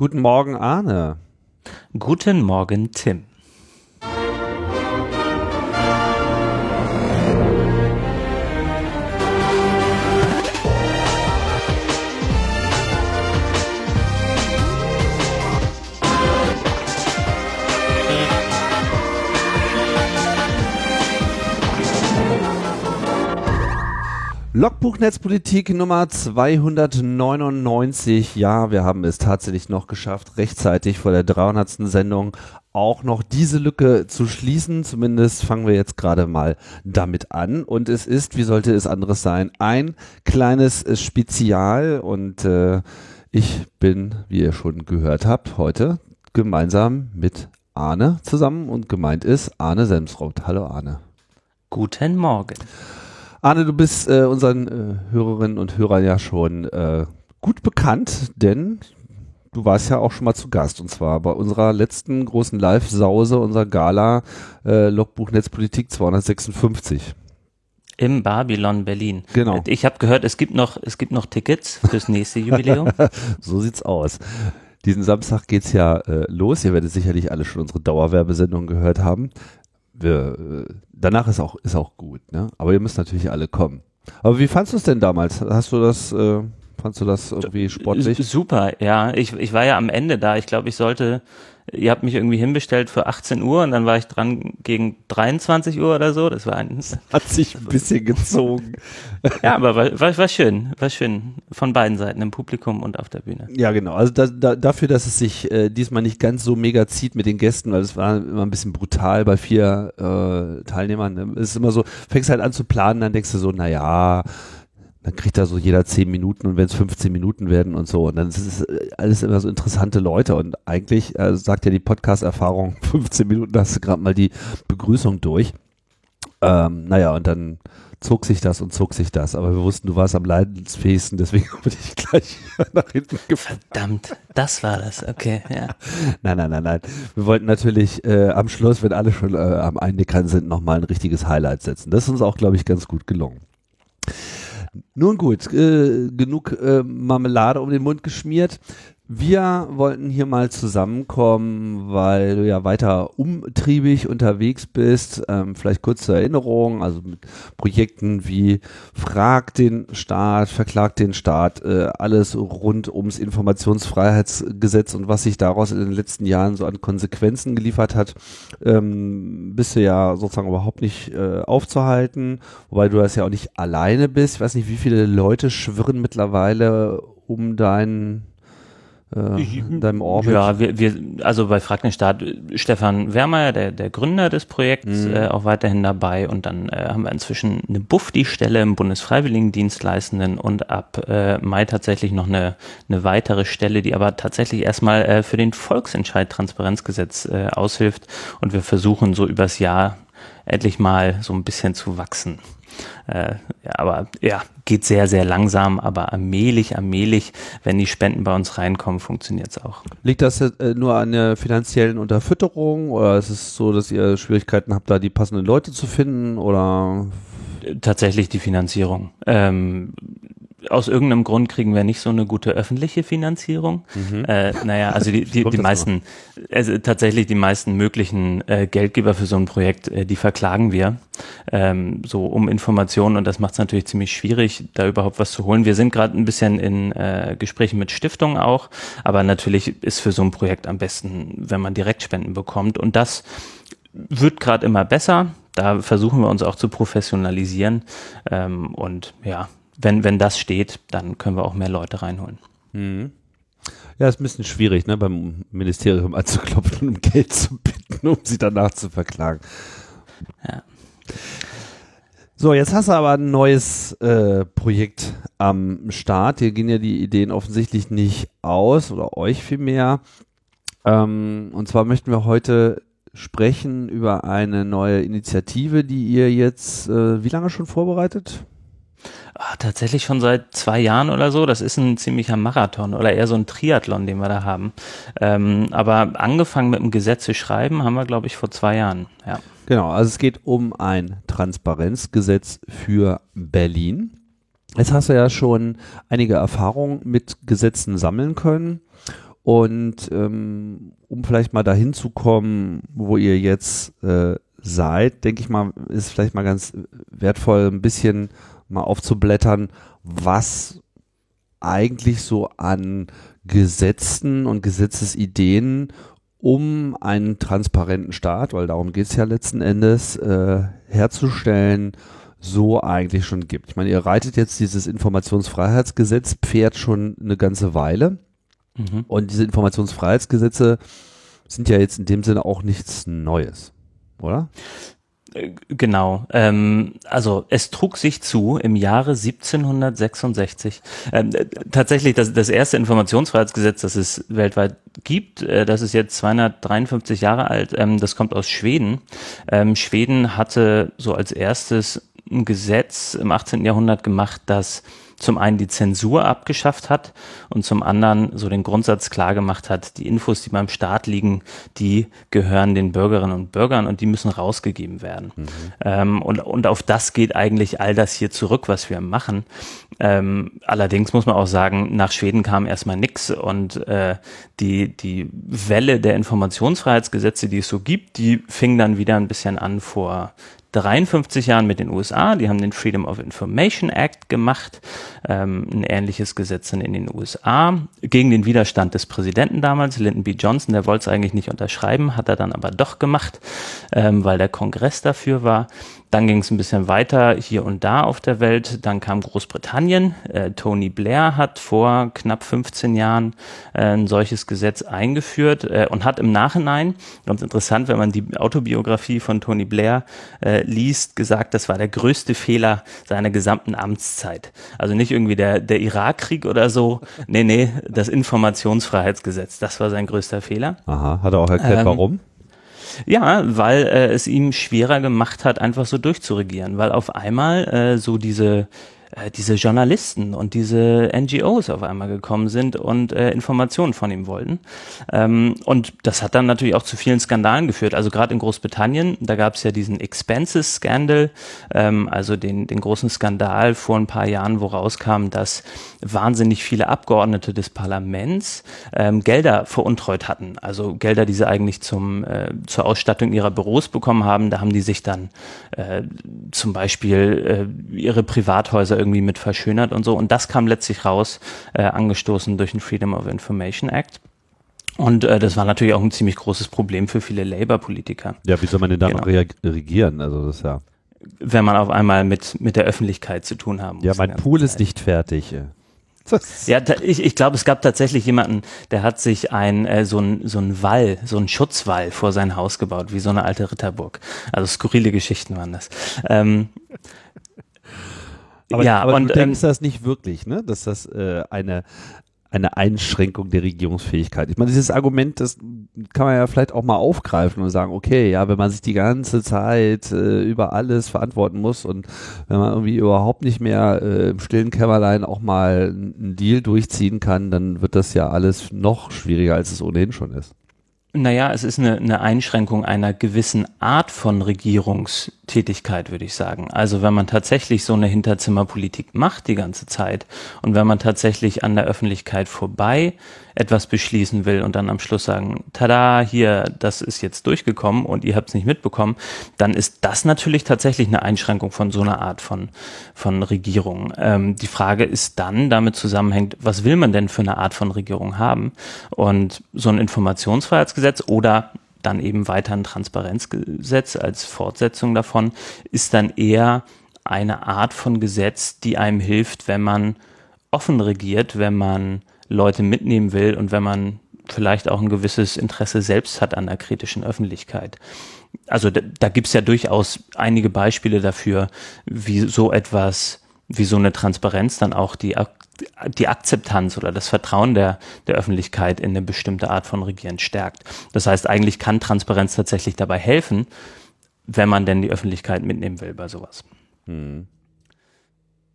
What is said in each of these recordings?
Guten Morgen, Arne. Guten Morgen, Tim. Logbuch Netzpolitik Nummer 299. Ja, wir haben es tatsächlich noch geschafft, rechtzeitig vor der 300. Sendung auch noch diese Lücke zu schließen. Zumindest fangen wir jetzt gerade mal damit an. Und es ist, wie sollte es anderes sein, ein kleines Spezial. Und äh, ich bin, wie ihr schon gehört habt, heute gemeinsam mit Arne zusammen und gemeint ist Arne Semsroth. Hallo Arne. Guten Morgen. Arne, du bist äh, unseren äh, Hörerinnen und Hörern ja schon äh, gut bekannt, denn du warst ja auch schon mal zu Gast und zwar bei unserer letzten großen Live-Sause, unserer Gala äh, Logbuch Netzpolitik 256. Im Babylon Berlin. Genau. Ich habe gehört, es gibt noch, es gibt noch Tickets fürs nächste Jubiläum. so sieht's aus. Diesen Samstag geht's ja äh, los. Ihr werdet sicherlich alle schon unsere Dauerwerbesendung gehört haben wir, äh, danach ist auch, ist auch gut, ne? Aber ihr müsst natürlich alle kommen. Aber wie fandst du es denn damals? Hast du das, äh, fandst du das irgendwie sportlich? Super, ja. Ich, ich war ja am Ende da. Ich glaube, ich sollte ihr habt mich irgendwie hinbestellt für 18 Uhr und dann war ich dran gegen 23 Uhr oder so. Das war ein. Hat sich ein bisschen gezogen. ja, aber war, war, war schön, war schön. Von beiden Seiten, im Publikum und auf der Bühne. Ja, genau. Also da, da, dafür, dass es sich äh, diesmal nicht ganz so mega zieht mit den Gästen, weil es war immer ein bisschen brutal bei vier äh, Teilnehmern. Ne? Es ist immer so, fängst halt an zu planen, dann denkst du so, naja, ja dann kriegt da so jeder zehn Minuten und wenn es 15 Minuten werden und so. Und dann ist es äh, alles immer so interessante Leute. Und eigentlich äh, sagt ja die Podcast-Erfahrung, 15 Minuten hast du gerade mal die Begrüßung durch. Ähm, naja, und dann zog sich das und zog sich das. Aber wir wussten, du warst am leidensfähigsten, deswegen bin ich gleich nach hinten gefahren. Verdammt, das war das, okay, ja. Nein, nein, nein, nein. Wir wollten natürlich äh, am Schluss, wenn alle schon äh, am Einnickern sind, nochmal ein richtiges Highlight setzen. Das ist uns auch, glaube ich, ganz gut gelungen. Nun gut, äh, genug äh, Marmelade um den Mund geschmiert. Wir wollten hier mal zusammenkommen, weil du ja weiter umtriebig unterwegs bist. Ähm, vielleicht kurz zur Erinnerung, also mit Projekten wie Frag den Staat, Verklag den Staat, äh, alles rund ums Informationsfreiheitsgesetz und was sich daraus in den letzten Jahren so an Konsequenzen geliefert hat, ähm, bist du ja sozusagen überhaupt nicht äh, aufzuhalten, wobei du das ja auch nicht alleine bist. Ich weiß nicht, wie viele Leute schwirren mittlerweile um deinen äh, in deinem Orbit? Ja, wir, wir also bei Frag den Staat, Stefan Wermeier, der, der Gründer des Projekts, mhm. äh, auch weiterhin dabei und dann äh, haben wir inzwischen eine BUFDI-Stelle im Bundesfreiwilligendienstleistenden und ab äh, Mai tatsächlich noch eine, eine weitere Stelle, die aber tatsächlich erstmal äh, für den Volksentscheid Transparenzgesetz äh, aushilft und wir versuchen so übers Jahr endlich mal so ein bisschen zu wachsen. Äh, ja, aber ja, geht sehr, sehr langsam, aber allmählich, allmählich, wenn die Spenden bei uns reinkommen, funktioniert es auch. Liegt das äh, nur an der finanziellen Unterfütterung oder ist es so, dass ihr Schwierigkeiten habt, da die passenden Leute zu finden oder? Tatsächlich die Finanzierung. Ähm, aus irgendeinem Grund kriegen wir nicht so eine gute öffentliche Finanzierung. Mhm. Äh, naja, also die, die, die meisten, also tatsächlich die meisten möglichen äh, Geldgeber für so ein Projekt, äh, die verklagen wir ähm, so um Informationen und das macht es natürlich ziemlich schwierig, da überhaupt was zu holen. Wir sind gerade ein bisschen in äh, Gesprächen mit Stiftungen auch, aber natürlich ist für so ein Projekt am besten, wenn man Direktspenden bekommt und das wird gerade immer besser. Da versuchen wir uns auch zu professionalisieren ähm, und ja, wenn, wenn das steht, dann können wir auch mehr Leute reinholen. Mhm. Ja, ist ein bisschen schwierig, ne, beim Ministerium anzuklopfen und um Geld zu bitten, um sie danach zu verklagen. Ja. So, jetzt hast du aber ein neues äh, Projekt am Start. Hier gehen ja die Ideen offensichtlich nicht aus oder euch vielmehr. Ähm, und zwar möchten wir heute sprechen über eine neue Initiative, die ihr jetzt äh, wie lange schon vorbereitet? Ah, tatsächlich schon seit zwei Jahren oder so. Das ist ein ziemlicher Marathon oder eher so ein Triathlon, den wir da haben. Ähm, aber angefangen mit dem Gesetz zu schreiben, haben wir, glaube ich, vor zwei Jahren. Ja. Genau, also es geht um ein Transparenzgesetz für Berlin. Jetzt hast du ja schon einige Erfahrungen mit Gesetzen sammeln können. Und ähm, um vielleicht mal dahin zu kommen, wo ihr jetzt äh, seid, denke ich mal, ist vielleicht mal ganz wertvoll, ein bisschen mal aufzublättern, was eigentlich so an Gesetzen und Gesetzesideen um einen transparenten Staat, weil darum geht es ja letzten Endes, äh, herzustellen, so eigentlich schon gibt. Ich meine, ihr reitet jetzt dieses Informationsfreiheitsgesetz Pferd schon eine ganze Weile. Mhm. Und diese Informationsfreiheitsgesetze sind ja jetzt in dem Sinne auch nichts Neues, oder? Äh, genau. Ähm, also es trug sich zu im Jahre 1766. Ähm, äh, tatsächlich das, das erste Informationsfreiheitsgesetz, das es weltweit gibt, äh, das ist jetzt 253 Jahre alt. Ähm, das kommt aus Schweden. Ähm, Schweden hatte so als erstes ein Gesetz im 18. Jahrhundert gemacht, das zum einen die Zensur abgeschafft hat und zum anderen so den Grundsatz klar gemacht hat, die Infos, die beim Staat liegen, die gehören den Bürgerinnen und Bürgern und die müssen rausgegeben werden. Mhm. Ähm, und, und auf das geht eigentlich all das hier zurück, was wir machen. Ähm, allerdings muss man auch sagen, nach Schweden kam erstmal nichts und äh, die, die Welle der Informationsfreiheitsgesetze, die es so gibt, die fing dann wieder ein bisschen an vor 53 Jahren mit den USA. Die haben den Freedom of Information Act gemacht, ähm, ein ähnliches Gesetz in den USA, gegen den Widerstand des Präsidenten damals, Lyndon B. Johnson. Der wollte es eigentlich nicht unterschreiben, hat er dann aber doch gemacht, ähm, weil der Kongress dafür war. Dann ging es ein bisschen weiter hier und da auf der Welt. Dann kam Großbritannien. Äh, Tony Blair hat vor knapp 15 Jahren äh, ein solches Gesetz eingeführt äh, und hat im Nachhinein, ganz interessant, wenn man die Autobiografie von Tony Blair äh, liest, gesagt, das war der größte Fehler seiner gesamten Amtszeit. Also nicht irgendwie der, der Irakkrieg oder so. Nee, nee, das Informationsfreiheitsgesetz, das war sein größter Fehler. Aha, hat er auch erklärt, ähm, warum? Ja, weil äh, es ihm schwerer gemacht hat, einfach so durchzuregieren, weil auf einmal äh, so diese äh, diese Journalisten und diese NGOs auf einmal gekommen sind und äh, Informationen von ihm wollten. Ähm, und das hat dann natürlich auch zu vielen Skandalen geführt. Also gerade in Großbritannien, da gab es ja diesen Expenses-Scandal, ähm, also den, den großen Skandal vor ein paar Jahren, wo rauskam, dass wahnsinnig viele Abgeordnete des Parlaments ähm, Gelder veruntreut hatten. Also Gelder, die sie eigentlich zum, äh, zur Ausstattung ihrer Büros bekommen haben. Da haben die sich dann äh, zum Beispiel äh, ihre Privathäuser irgendwie mit verschönert und so. Und das kam letztlich raus, äh, angestoßen durch den Freedom of Information Act. Und äh, das war natürlich auch ein ziemlich großes Problem für viele Labour-Politiker. Ja, wie soll man denn da genau. noch reagieren? Also das ja. Wenn man auf einmal mit, mit der Öffentlichkeit zu tun haben muss. Ja, mein Pool ist nicht fertig. Ja, ich, ich glaube, es gab tatsächlich jemanden, der hat sich ein äh, so ein so ein Wall, so ein Schutzwall vor sein Haus gebaut, wie so eine alte Ritterburg. Also skurrile Geschichten waren das. Ähm, aber, ja, aber und, du denkst ähm, das nicht wirklich, ne? Dass das äh, eine eine Einschränkung der Regierungsfähigkeit. Ich meine, dieses Argument, das kann man ja vielleicht auch mal aufgreifen und sagen, okay, ja, wenn man sich die ganze Zeit äh, über alles verantworten muss und wenn man irgendwie überhaupt nicht mehr äh, im stillen Kämmerlein auch mal einen Deal durchziehen kann, dann wird das ja alles noch schwieriger, als es ohnehin schon ist. Naja, es ist eine, eine Einschränkung einer gewissen Art von Regierungstätigkeit, würde ich sagen. Also wenn man tatsächlich so eine Hinterzimmerpolitik macht die ganze Zeit und wenn man tatsächlich an der Öffentlichkeit vorbei etwas beschließen will und dann am Schluss sagen, tada, hier, das ist jetzt durchgekommen und ihr habt es nicht mitbekommen, dann ist das natürlich tatsächlich eine Einschränkung von so einer Art von, von Regierung. Ähm, die Frage ist dann damit zusammenhängt, was will man denn für eine Art von Regierung haben? Und so ein Informationsfreiheitsgesetz oder dann eben weiter ein Transparenzgesetz als Fortsetzung davon ist dann eher eine Art von Gesetz, die einem hilft, wenn man offen regiert, wenn man Leute mitnehmen will und wenn man vielleicht auch ein gewisses Interesse selbst hat an der kritischen Öffentlichkeit. Also da, da gibt es ja durchaus einige Beispiele dafür, wie so etwas, wie so eine Transparenz dann auch die, die Akzeptanz oder das Vertrauen der, der Öffentlichkeit in eine bestimmte Art von Regieren stärkt. Das heißt, eigentlich kann Transparenz tatsächlich dabei helfen, wenn man denn die Öffentlichkeit mitnehmen will bei sowas. Hm.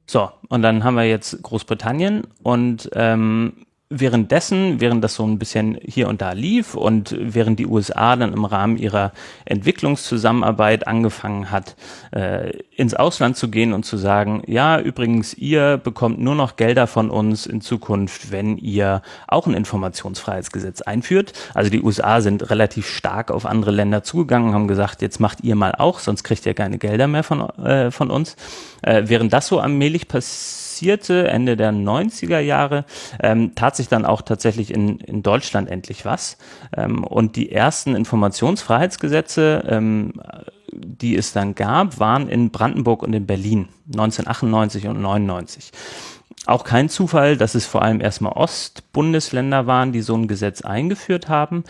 So, und dann haben wir jetzt Großbritannien und ähm, währenddessen, während das so ein bisschen hier und da lief und während die USA dann im Rahmen ihrer Entwicklungszusammenarbeit angefangen hat, äh, ins Ausland zu gehen und zu sagen, ja, übrigens, ihr bekommt nur noch Gelder von uns in Zukunft, wenn ihr auch ein Informationsfreiheitsgesetz einführt. Also die USA sind relativ stark auf andere Länder zugegangen, haben gesagt, jetzt macht ihr mal auch, sonst kriegt ihr keine Gelder mehr von, äh, von uns. Äh, während das so allmählich passiert, passierte, Ende der 90er Jahre, ähm, tat sich dann auch tatsächlich in, in Deutschland endlich was. Ähm, und die ersten Informationsfreiheitsgesetze, ähm, die es dann gab, waren in Brandenburg und in Berlin 1998 und 99 auch kein Zufall, dass es vor allem erstmal Ostbundesländer waren, die so ein Gesetz eingeführt haben,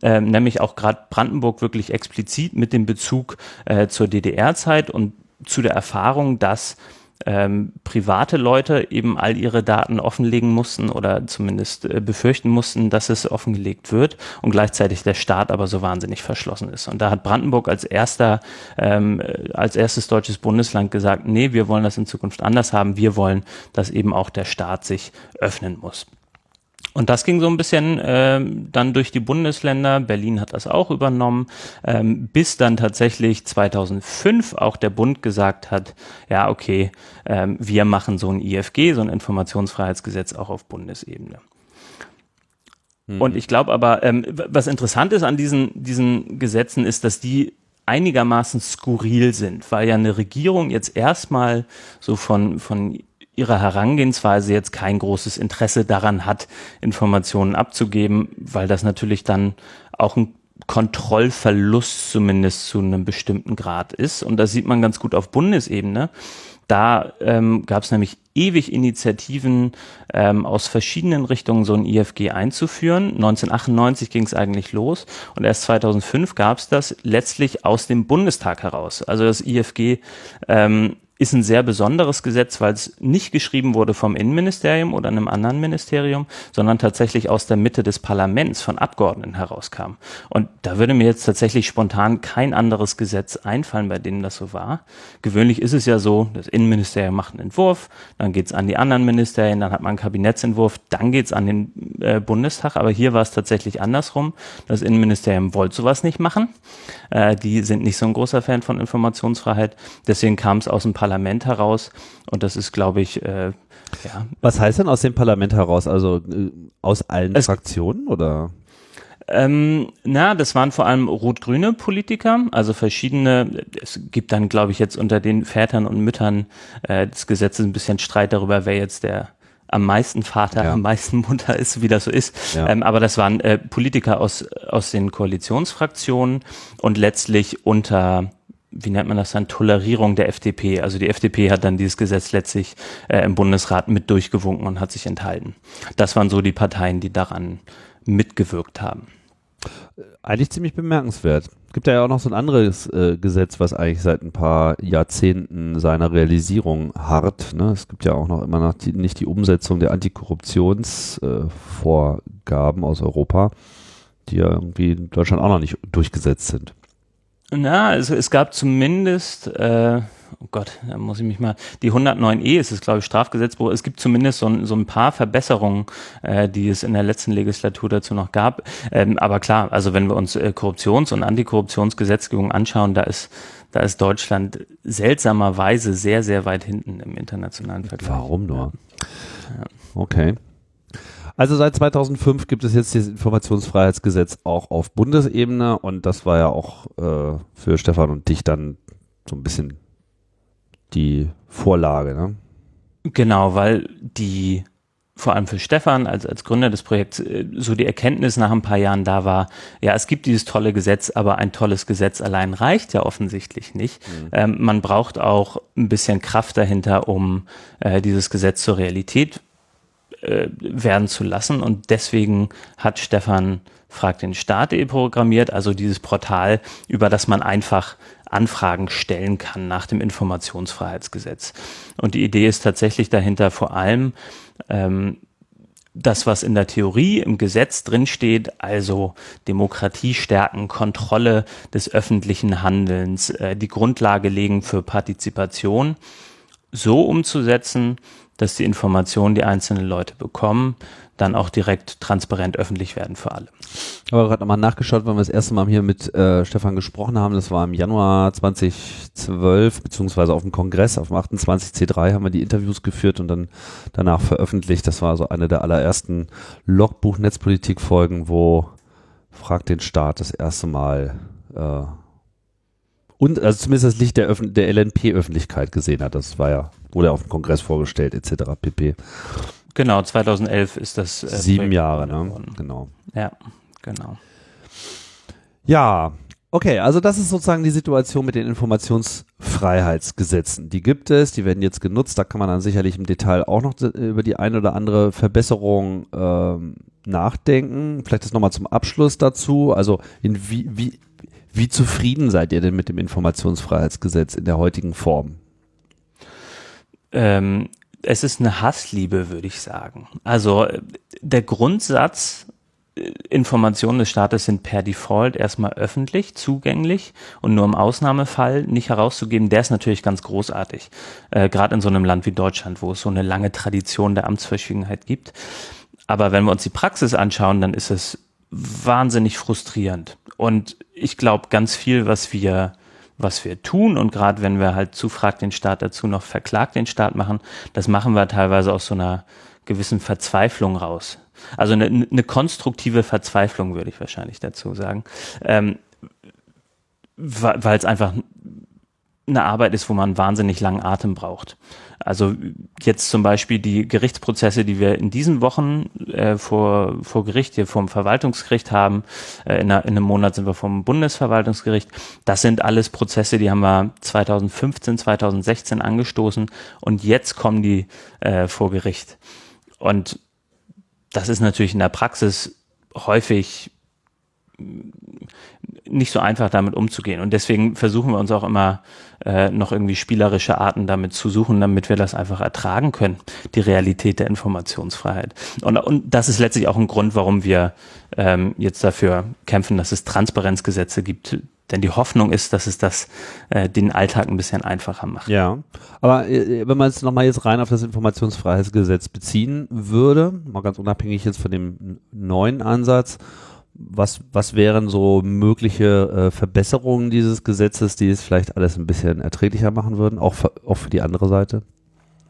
ähm, nämlich auch gerade Brandenburg wirklich explizit mit dem Bezug äh, zur DDR-Zeit und zu der Erfahrung, dass ähm, private Leute eben all ihre Daten offenlegen mussten oder zumindest äh, befürchten mussten, dass es offengelegt wird und gleichzeitig der Staat aber so wahnsinnig verschlossen ist. Und da hat Brandenburg als erster, ähm, äh, als erstes deutsches Bundesland gesagt, nee, wir wollen das in Zukunft anders haben. Wir wollen, dass eben auch der Staat sich öffnen muss. Und das ging so ein bisschen ähm, dann durch die Bundesländer. Berlin hat das auch übernommen, ähm, bis dann tatsächlich 2005 auch der Bund gesagt hat, ja, okay, ähm, wir machen so ein IFG, so ein Informationsfreiheitsgesetz auch auf Bundesebene. Mhm. Und ich glaube aber, ähm, was interessant ist an diesen, diesen Gesetzen, ist, dass die einigermaßen skurril sind, weil ja eine Regierung jetzt erstmal so von, von ihrer Herangehensweise jetzt kein großes Interesse daran hat, Informationen abzugeben, weil das natürlich dann auch ein Kontrollverlust zumindest zu einem bestimmten Grad ist. Und das sieht man ganz gut auf Bundesebene. Da ähm, gab es nämlich ewig Initiativen ähm, aus verschiedenen Richtungen, so ein IFG einzuführen. 1998 ging es eigentlich los und erst 2005 gab es das letztlich aus dem Bundestag heraus. Also das IFG ähm, ist ein sehr besonderes Gesetz, weil es nicht geschrieben wurde vom Innenministerium oder einem anderen Ministerium, sondern tatsächlich aus der Mitte des Parlaments von Abgeordneten herauskam. Und da würde mir jetzt tatsächlich spontan kein anderes Gesetz einfallen, bei dem das so war. Gewöhnlich ist es ja so, das Innenministerium macht einen Entwurf, dann geht's an die anderen Ministerien, dann hat man einen Kabinettsentwurf, dann geht's an den äh, Bundestag. Aber hier war es tatsächlich andersrum. Das Innenministerium wollte sowas nicht machen. Äh, die sind nicht so ein großer Fan von Informationsfreiheit. Deswegen kam es aus dem Parlament Parlament heraus. Und das ist, glaube ich, äh, ja. Was heißt denn aus dem Parlament heraus? Also äh, aus allen es, Fraktionen oder? Ähm, na, das waren vor allem rot-grüne Politiker, also verschiedene. Es gibt dann, glaube ich, jetzt unter den Vätern und Müttern äh, des Gesetzes ein bisschen Streit darüber, wer jetzt der am meisten Vater, ja. am meisten Mutter ist, wie das so ist. Ja. Ähm, aber das waren äh, Politiker aus, aus den Koalitionsfraktionen und letztlich unter wie nennt man das dann, Tolerierung der FDP. Also die FDP hat dann dieses Gesetz letztlich äh, im Bundesrat mit durchgewunken und hat sich enthalten. Das waren so die Parteien, die daran mitgewirkt haben. Eigentlich ziemlich bemerkenswert. Es gibt ja auch noch so ein anderes äh, Gesetz, was eigentlich seit ein paar Jahrzehnten seiner Realisierung harrt. Ne? Es gibt ja auch noch immer noch die, nicht die Umsetzung der Antikorruptionsvorgaben äh, aus Europa, die ja irgendwie in Deutschland auch noch nicht durchgesetzt sind. Na, also es gab zumindest, äh, oh Gott, da muss ich mich mal, die 109e ist es, glaube ich, Strafgesetzbuch. Es gibt zumindest so, ein, so ein paar Verbesserungen, äh, die es in der letzten Legislatur dazu noch gab. Ähm, aber klar, also wenn wir uns äh, Korruptions- und Antikorruptionsgesetzgebung anschauen, da ist da ist Deutschland seltsamerweise sehr, sehr weit hinten im internationalen Vergleich. Warum nur? Ja. Okay. Also seit 2005 gibt es jetzt das Informationsfreiheitsgesetz auch auf Bundesebene und das war ja auch äh, für Stefan und dich dann so ein bisschen die Vorlage, ne? Genau, weil die vor allem für Stefan als, als Gründer des Projekts äh, so die Erkenntnis nach ein paar Jahren da war, ja, es gibt dieses tolle Gesetz, aber ein tolles Gesetz allein reicht ja offensichtlich nicht. Mhm. Ähm, man braucht auch ein bisschen Kraft dahinter, um äh, dieses Gesetz zur Realität äh, werden zu lassen. Und deswegen hat Stefan Frag den Staat.de programmiert, also dieses Portal, über das man einfach Anfragen stellen kann nach dem Informationsfreiheitsgesetz. Und die Idee ist tatsächlich dahinter vor allem, ähm, das, was in der Theorie im Gesetz drinsteht, also Demokratie stärken, Kontrolle des öffentlichen Handelns, äh, die Grundlage legen für Partizipation, so umzusetzen, dass die Informationen, die einzelne Leute bekommen, dann auch direkt transparent öffentlich werden für alle. Aber gerade nochmal nachgeschaut, weil wir das erste Mal hier mit äh, Stefan gesprochen haben. Das war im Januar 2012, beziehungsweise auf dem Kongress, auf dem 28C3 haben wir die Interviews geführt und dann danach veröffentlicht. Das war so eine der allerersten Logbuch-Netzpolitik-Folgen, wo Frag den Staat das erste Mal äh, und also zumindest das Licht der, Öffn der LNP-Öffentlichkeit gesehen hat. Das war ja, wurde auf dem Kongress vorgestellt, etc. pp. Genau, 2011 ist das. Äh, Sieben Jahre, ne? Genau. Ja, genau. Ja, okay, also das ist sozusagen die Situation mit den Informationsfreiheitsgesetzen. Die gibt es, die werden jetzt genutzt, da kann man dann sicherlich im Detail auch noch über die eine oder andere Verbesserung ähm, nachdenken. Vielleicht das nochmal zum Abschluss dazu. Also in wie, wie, wie zufrieden seid ihr denn mit dem Informationsfreiheitsgesetz in der heutigen Form? Ähm, es ist eine Hassliebe, würde ich sagen. Also der Grundsatz, äh, Informationen des Staates sind per Default erstmal öffentlich, zugänglich und nur im Ausnahmefall nicht herauszugeben, der ist natürlich ganz großartig. Äh, Gerade in so einem Land wie Deutschland, wo es so eine lange Tradition der Amtsverschwiegenheit gibt. Aber wenn wir uns die Praxis anschauen, dann ist es wahnsinnig frustrierend. Und ich glaube, ganz viel, was wir, was wir tun und gerade wenn wir halt zufragt den Staat dazu noch verklagt den Staat machen, das machen wir teilweise aus so einer gewissen Verzweiflung raus. Also eine, eine konstruktive Verzweiflung würde ich wahrscheinlich dazu sagen, ähm, weil es einfach eine Arbeit ist, wo man wahnsinnig langen Atem braucht. Also jetzt zum Beispiel die Gerichtsprozesse, die wir in diesen Wochen äh, vor, vor Gericht, hier vom Verwaltungsgericht haben, äh, in, einer, in, einem Monat sind wir vom Bundesverwaltungsgericht, das sind alles Prozesse, die haben wir 2015, 2016 angestoßen und jetzt kommen die äh, vor Gericht. Und das ist natürlich in der Praxis häufig nicht so einfach damit umzugehen. Und deswegen versuchen wir uns auch immer äh, noch irgendwie spielerische Arten damit zu suchen, damit wir das einfach ertragen können, die Realität der Informationsfreiheit. Und, und das ist letztlich auch ein Grund, warum wir ähm, jetzt dafür kämpfen, dass es Transparenzgesetze gibt, denn die Hoffnung ist, dass es das äh, den Alltag ein bisschen einfacher macht. Ja, aber äh, wenn man es nochmal jetzt rein auf das Informationsfreiheitsgesetz beziehen würde, mal ganz unabhängig jetzt von dem neuen Ansatz, was, was wären so mögliche äh, Verbesserungen dieses Gesetzes, die es vielleicht alles ein bisschen erträglicher machen würden, auch für, auch für die andere Seite?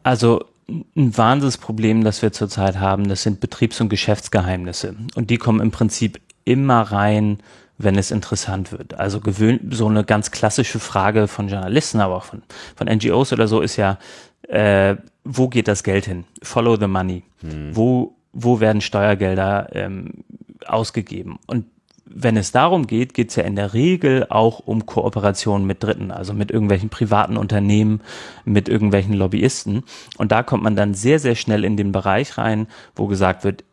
Also ein Wahnsinnsproblem, das wir zurzeit haben, das sind Betriebs- und Geschäftsgeheimnisse. Und die kommen im Prinzip immer rein, wenn es interessant wird. Also gewöhnt, so eine ganz klassische Frage von Journalisten, aber auch von, von NGOs oder so ist ja, äh, wo geht das Geld hin? Follow the money. Hm. Wo, wo werden Steuergelder ähm, ausgegeben. Und wenn es darum geht, geht es ja in der Regel auch um Kooperationen mit Dritten, also mit irgendwelchen privaten Unternehmen, mit irgendwelchen Lobbyisten. Und da kommt man dann sehr, sehr schnell in den Bereich rein, wo gesagt wird,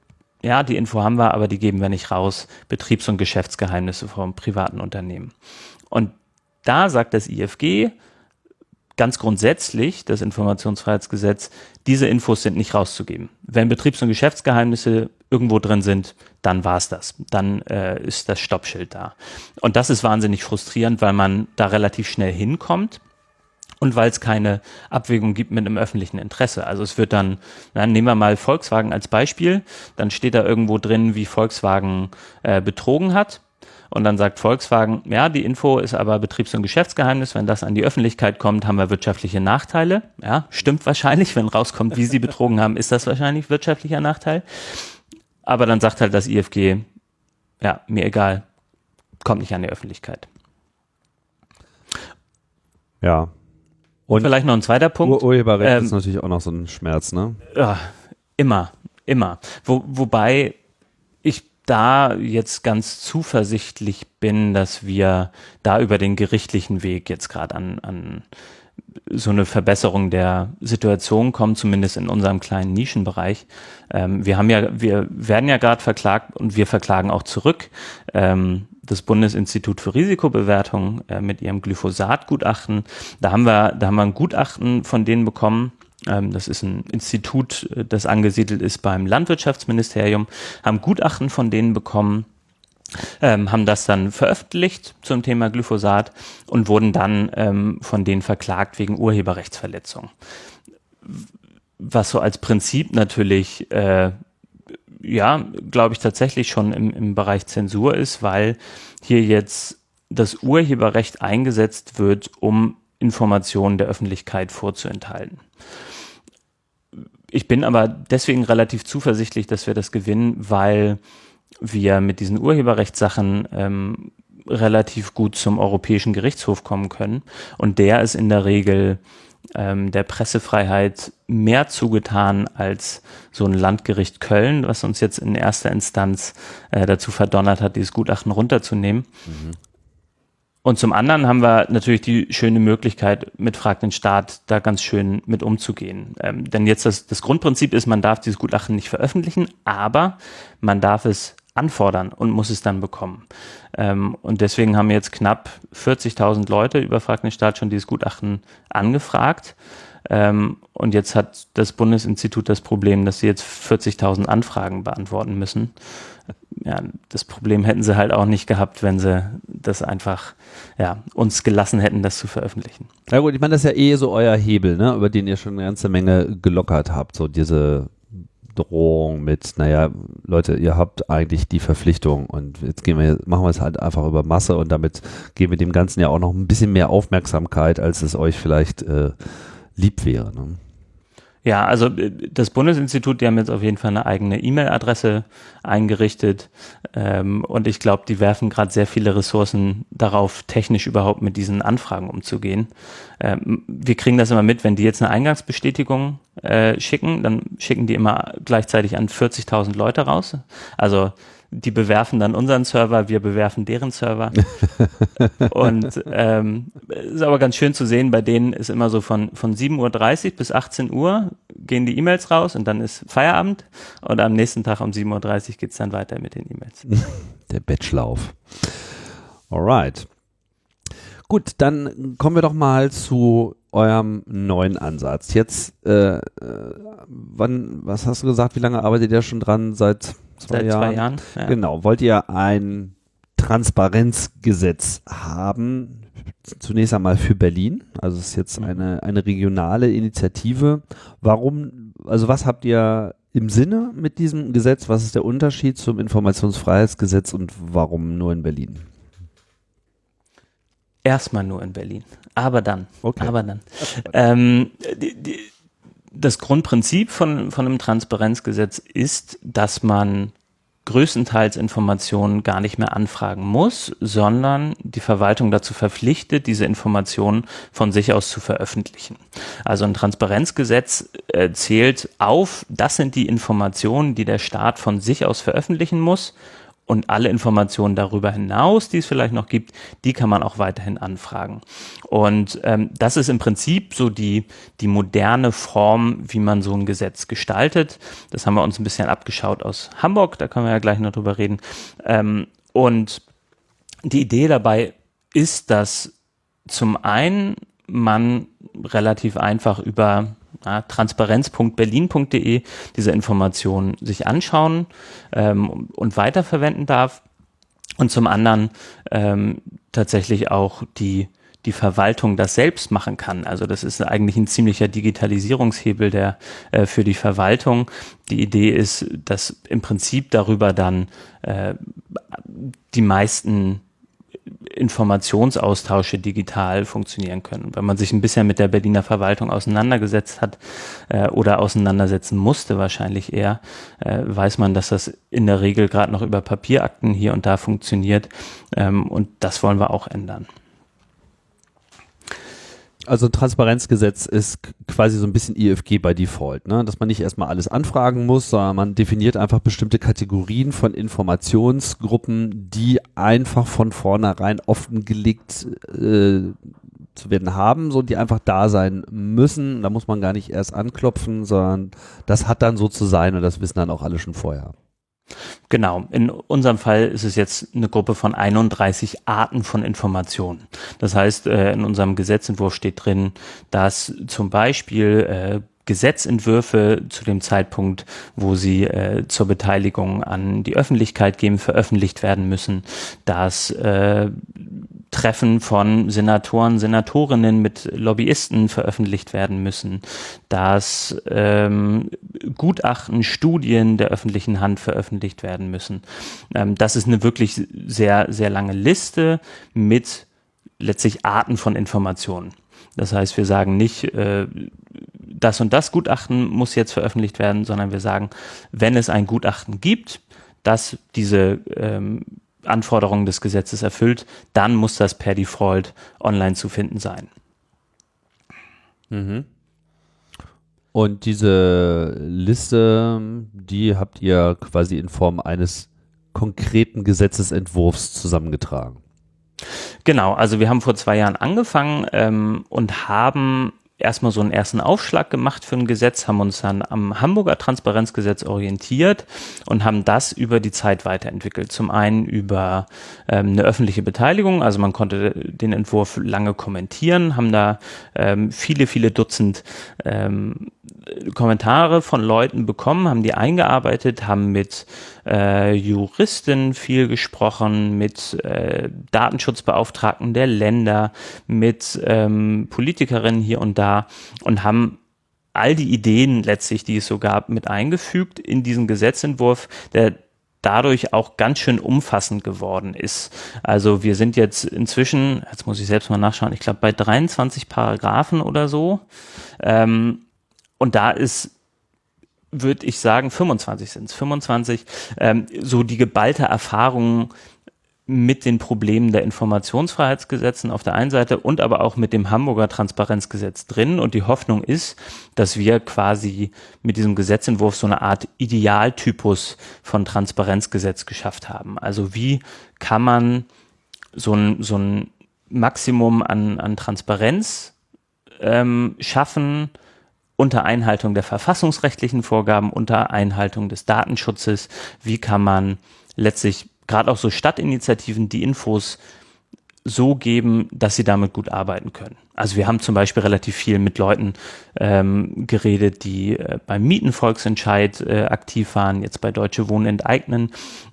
ja, die Info haben wir, aber die geben wir nicht raus. Betriebs- und Geschäftsgeheimnisse vom privaten Unternehmen. Und da sagt das IFG, ganz grundsätzlich, das Informationsfreiheitsgesetz, diese Infos sind nicht rauszugeben. Wenn Betriebs- und Geschäftsgeheimnisse irgendwo drin sind, dann war's das. Dann äh, ist das Stoppschild da. Und das ist wahnsinnig frustrierend, weil man da relativ schnell hinkommt und weil es keine Abwägung gibt mit einem öffentlichen Interesse. Also es wird dann, na, nehmen wir mal Volkswagen als Beispiel, dann steht da irgendwo drin, wie Volkswagen äh, betrogen hat und dann sagt Volkswagen, ja, die Info ist aber Betriebs- und Geschäftsgeheimnis. Wenn das an die Öffentlichkeit kommt, haben wir wirtschaftliche Nachteile. Ja, stimmt wahrscheinlich. Wenn rauskommt, wie sie betrogen haben, ist das wahrscheinlich wirtschaftlicher Nachteil. Aber dann sagt halt das IFG, ja, mir egal, kommt nicht an die Öffentlichkeit. Ja. Und vielleicht noch ein zweiter Punkt. Ur Urheberrecht ähm, ist natürlich auch noch so ein Schmerz, ne? Ja, immer, immer. Wo, wobei da jetzt ganz zuversichtlich bin, dass wir da über den gerichtlichen Weg jetzt gerade an, an so eine Verbesserung der Situation kommen, zumindest in unserem kleinen Nischenbereich. Ähm, wir haben ja, wir werden ja gerade verklagt und wir verklagen auch zurück. Ähm, das Bundesinstitut für Risikobewertung äh, mit ihrem Glyphosat-Gutachten. Da haben wir, da haben wir ein Gutachten von denen bekommen, das ist ein Institut, äh, das angesiedelt ist beim Landwirtschaftsministerium, haben Gutachten von denen bekommen, ähm, haben das dann veröffentlicht zum Thema Glyphosat und wurden dann ähm, von denen verklagt wegen Urheberrechtsverletzung. was so als Prinzip natürlich, äh, ja, glaube ich, tatsächlich schon im, im Bereich Zensur ist, weil hier jetzt das Urheberrecht eingesetzt wird, um Informationen der Öffentlichkeit vorzuenthalten. Ich bin aber deswegen relativ zuversichtlich, dass wir das gewinnen, weil wir mit diesen Urheberrechtssachen ähm, relativ gut zum Europäischen Gerichtshof kommen können. Und der ist in der Regel ähm, der Pressefreiheit mehr zugetan als so ein Landgericht Köln, was uns jetzt in erster Instanz äh, dazu verdonnert hat, dieses Gutachten runterzunehmen. Mhm. Und zum anderen haben wir natürlich die schöne Möglichkeit, mit Frag den Staat da ganz schön mit umzugehen. Ähm, denn jetzt das, das Grundprinzip ist, man darf dieses Gutachten nicht veröffentlichen, aber man darf es anfordern und muss es dann bekommen. Ähm, und deswegen haben jetzt knapp 40.000 Leute über Frag den Staat schon dieses Gutachten angefragt. Ähm, und jetzt hat das Bundesinstitut das Problem, dass sie jetzt 40.000 Anfragen beantworten müssen. Ja, das Problem hätten sie halt auch nicht gehabt, wenn sie das einfach ja, uns gelassen hätten, das zu veröffentlichen. Ja gut, ich meine, das ist ja eh so euer Hebel, ne, über den ihr schon eine ganze Menge gelockert habt, so diese Drohung mit, naja, Leute, ihr habt eigentlich die Verpflichtung und jetzt gehen wir, machen wir es halt einfach über Masse und damit geben wir dem Ganzen ja auch noch ein bisschen mehr Aufmerksamkeit, als es euch vielleicht äh, lieb wäre. Ne? Ja, also äh, das Bundesinstitut, die haben jetzt auf jeden Fall eine eigene E-Mail-Adresse eingerichtet ähm, und ich glaube, die werfen gerade sehr viele Ressourcen darauf, technisch überhaupt mit diesen Anfragen umzugehen. Ähm, wir kriegen das immer mit, wenn die jetzt eine Eingangsbestätigung äh, schicken, dann schicken die immer gleichzeitig an 40.000 Leute raus. Also die bewerfen dann unseren Server, wir bewerfen deren Server. und ähm, ist aber ganz schön zu sehen, bei denen ist immer so von, von 7.30 Uhr bis 18 Uhr gehen die E-Mails raus und dann ist Feierabend und am nächsten Tag um 7.30 Uhr geht's dann weiter mit den E-Mails. Der Batchlauf. Alright. Gut, dann kommen wir doch mal zu eurem neuen Ansatz. Jetzt, äh, äh wann, was hast du gesagt, wie lange arbeitet ihr schon dran? Seit zwei Seit Jahren. Zwei Jahren ja. Genau. Wollt ihr ein Transparenzgesetz haben? Zunächst einmal für Berlin. Also es ist jetzt mhm. eine, eine regionale Initiative. Warum, also was habt ihr im Sinne mit diesem Gesetz? Was ist der Unterschied zum Informationsfreiheitsgesetz und warum nur in Berlin? Erstmal nur in Berlin. Aber dann. Okay. Aber dann. Ähm, die, die, das Grundprinzip von, von einem Transparenzgesetz ist, dass man größtenteils Informationen gar nicht mehr anfragen muss, sondern die Verwaltung dazu verpflichtet, diese Informationen von sich aus zu veröffentlichen. Also ein Transparenzgesetz äh, zählt auf, das sind die Informationen, die der Staat von sich aus veröffentlichen muss und alle Informationen darüber hinaus, die es vielleicht noch gibt, die kann man auch weiterhin anfragen. Und ähm, das ist im Prinzip so die, die moderne Form, wie man so ein Gesetz gestaltet. Das haben wir uns ein bisschen abgeschaut aus Hamburg, da können wir ja gleich noch drüber reden. Ähm, und die Idee dabei ist, dass zum einen man relativ einfach über transparenz.berlin.de diese Informationen sich anschauen ähm, und weiterverwenden darf. Und zum anderen ähm, tatsächlich auch die die Verwaltung das selbst machen kann. Also das ist eigentlich ein ziemlicher Digitalisierungshebel der äh, für die Verwaltung. Die Idee ist, dass im Prinzip darüber dann äh, die meisten Informationsaustausche digital funktionieren können. Wenn man sich ein bisschen mit der Berliner Verwaltung auseinandergesetzt hat äh, oder auseinandersetzen musste, wahrscheinlich eher, äh, weiß man, dass das in der Regel gerade noch über Papierakten hier und da funktioniert. Ähm, und das wollen wir auch ändern. Also ein Transparenzgesetz ist quasi so ein bisschen IFG bei Default, ne? dass man nicht erstmal alles anfragen muss, sondern man definiert einfach bestimmte Kategorien von Informationsgruppen, die einfach von vornherein offengelegt äh, zu werden haben, so die einfach da sein müssen. Da muss man gar nicht erst anklopfen, sondern das hat dann so zu sein und das wissen dann auch alle schon vorher. Genau, in unserem Fall ist es jetzt eine Gruppe von 31 Arten von Informationen. Das heißt, äh, in unserem Gesetzentwurf steht drin, dass zum Beispiel äh, Gesetzentwürfe zu dem Zeitpunkt, wo sie äh, zur Beteiligung an die Öffentlichkeit gehen, veröffentlicht werden müssen, dass Treffen von Senatoren, Senatorinnen mit Lobbyisten veröffentlicht werden müssen, dass ähm, Gutachten, Studien der öffentlichen Hand veröffentlicht werden müssen. Ähm, das ist eine wirklich sehr, sehr lange Liste mit letztlich Arten von Informationen. Das heißt, wir sagen nicht, äh, das und das Gutachten muss jetzt veröffentlicht werden, sondern wir sagen, wenn es ein Gutachten gibt, das diese ähm, Anforderungen des Gesetzes erfüllt, dann muss das per Default online zu finden sein. Mhm. Und diese Liste, die habt ihr quasi in Form eines konkreten Gesetzesentwurfs zusammengetragen. Genau, also wir haben vor zwei Jahren angefangen ähm, und haben erstmal so einen ersten Aufschlag gemacht für ein Gesetz, haben uns dann am Hamburger Transparenzgesetz orientiert und haben das über die Zeit weiterentwickelt. Zum einen über ähm, eine öffentliche Beteiligung, also man konnte den Entwurf lange kommentieren, haben da ähm, viele, viele Dutzend ähm, Kommentare von Leuten bekommen, haben die eingearbeitet, haben mit äh, Juristen viel gesprochen, mit äh, Datenschutzbeauftragten der Länder, mit ähm, Politikerinnen hier und da und haben all die Ideen letztlich, die es so gab, mit eingefügt in diesen Gesetzentwurf, der dadurch auch ganz schön umfassend geworden ist. Also wir sind jetzt inzwischen, jetzt muss ich selbst mal nachschauen, ich glaube bei 23 Paragraphen oder so. Ähm, und da ist würde ich sagen, 25 sind es, 25, ähm, so die geballte Erfahrung mit den Problemen der Informationsfreiheitsgesetzen auf der einen Seite und aber auch mit dem Hamburger Transparenzgesetz drin. Und die Hoffnung ist, dass wir quasi mit diesem Gesetzentwurf so eine Art Idealtypus von Transparenzgesetz geschafft haben. Also wie kann man so ein, so ein Maximum an, an Transparenz ähm, schaffen, unter Einhaltung der verfassungsrechtlichen Vorgaben, unter Einhaltung des Datenschutzes, wie kann man letztlich gerade auch so Stadtinitiativen die Infos so geben, dass sie damit gut arbeiten können. Also wir haben zum Beispiel relativ viel mit Leuten ähm, geredet, die äh, beim Mietenvolksentscheid äh, aktiv waren, jetzt bei Deutsche Wohnen enteignen,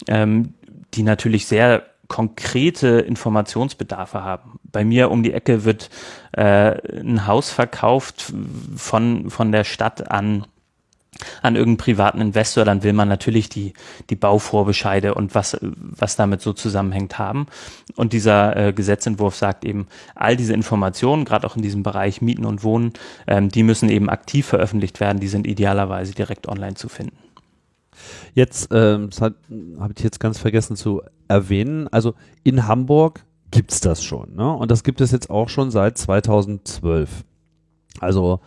ähm, die natürlich sehr konkrete Informationsbedarfe haben. Bei mir um die Ecke wird äh, ein Haus verkauft von, von der Stadt an an irgendeinen privaten Investor, dann will man natürlich die, die Bauvorbescheide und was, was damit so zusammenhängt haben. Und dieser äh, Gesetzentwurf sagt eben, all diese Informationen, gerade auch in diesem Bereich Mieten und Wohnen, ähm, die müssen eben aktiv veröffentlicht werden, die sind idealerweise direkt online zu finden. Jetzt ähm, habe ich jetzt ganz vergessen zu erwähnen, also in Hamburg gibt es das schon. Ne? Und das gibt es jetzt auch schon seit 2012. Also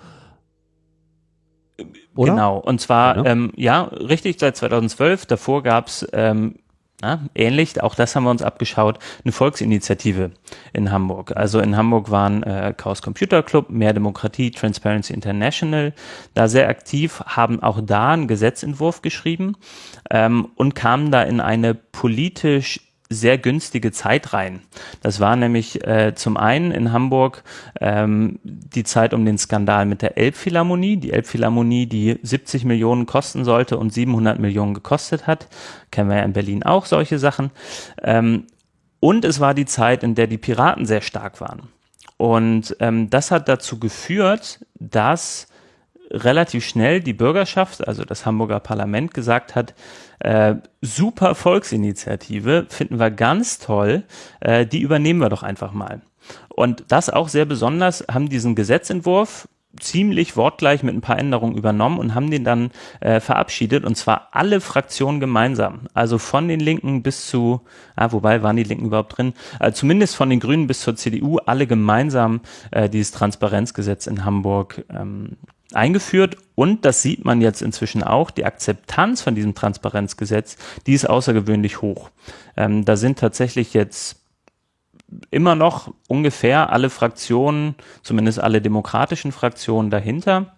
oder? Genau, und zwar, ja, ähm, ja richtig, seit 2012. Davor gab es ähm, na, ähnlich, auch das haben wir uns abgeschaut, eine Volksinitiative in Hamburg. Also in Hamburg waren äh, Chaos Computer Club, Mehr Demokratie, Transparency International da sehr aktiv, haben auch da einen Gesetzentwurf geschrieben ähm, und kamen da in eine politisch sehr günstige Zeit rein. Das war nämlich äh, zum einen in Hamburg ähm, die Zeit um den Skandal mit der Elbphilharmonie. Die Elbphilharmonie, die 70 Millionen kosten sollte und 700 Millionen gekostet hat. Kennen wir ja in Berlin auch solche Sachen. Ähm, und es war die Zeit, in der die Piraten sehr stark waren. Und ähm, das hat dazu geführt, dass relativ schnell die Bürgerschaft, also das Hamburger Parlament, gesagt hat, äh, super Volksinitiative, finden wir ganz toll, äh, die übernehmen wir doch einfach mal. Und das auch sehr besonders, haben diesen Gesetzentwurf ziemlich wortgleich mit ein paar Änderungen übernommen und haben den dann äh, verabschiedet und zwar alle Fraktionen gemeinsam. Also von den Linken bis zu, ah, wobei waren die Linken überhaupt drin, äh, zumindest von den Grünen bis zur CDU, alle gemeinsam äh, dieses Transparenzgesetz in Hamburg ähm, eingeführt und das sieht man jetzt inzwischen auch, die Akzeptanz von diesem Transparenzgesetz, die ist außergewöhnlich hoch. Ähm, da sind tatsächlich jetzt immer noch ungefähr alle Fraktionen, zumindest alle demokratischen Fraktionen dahinter.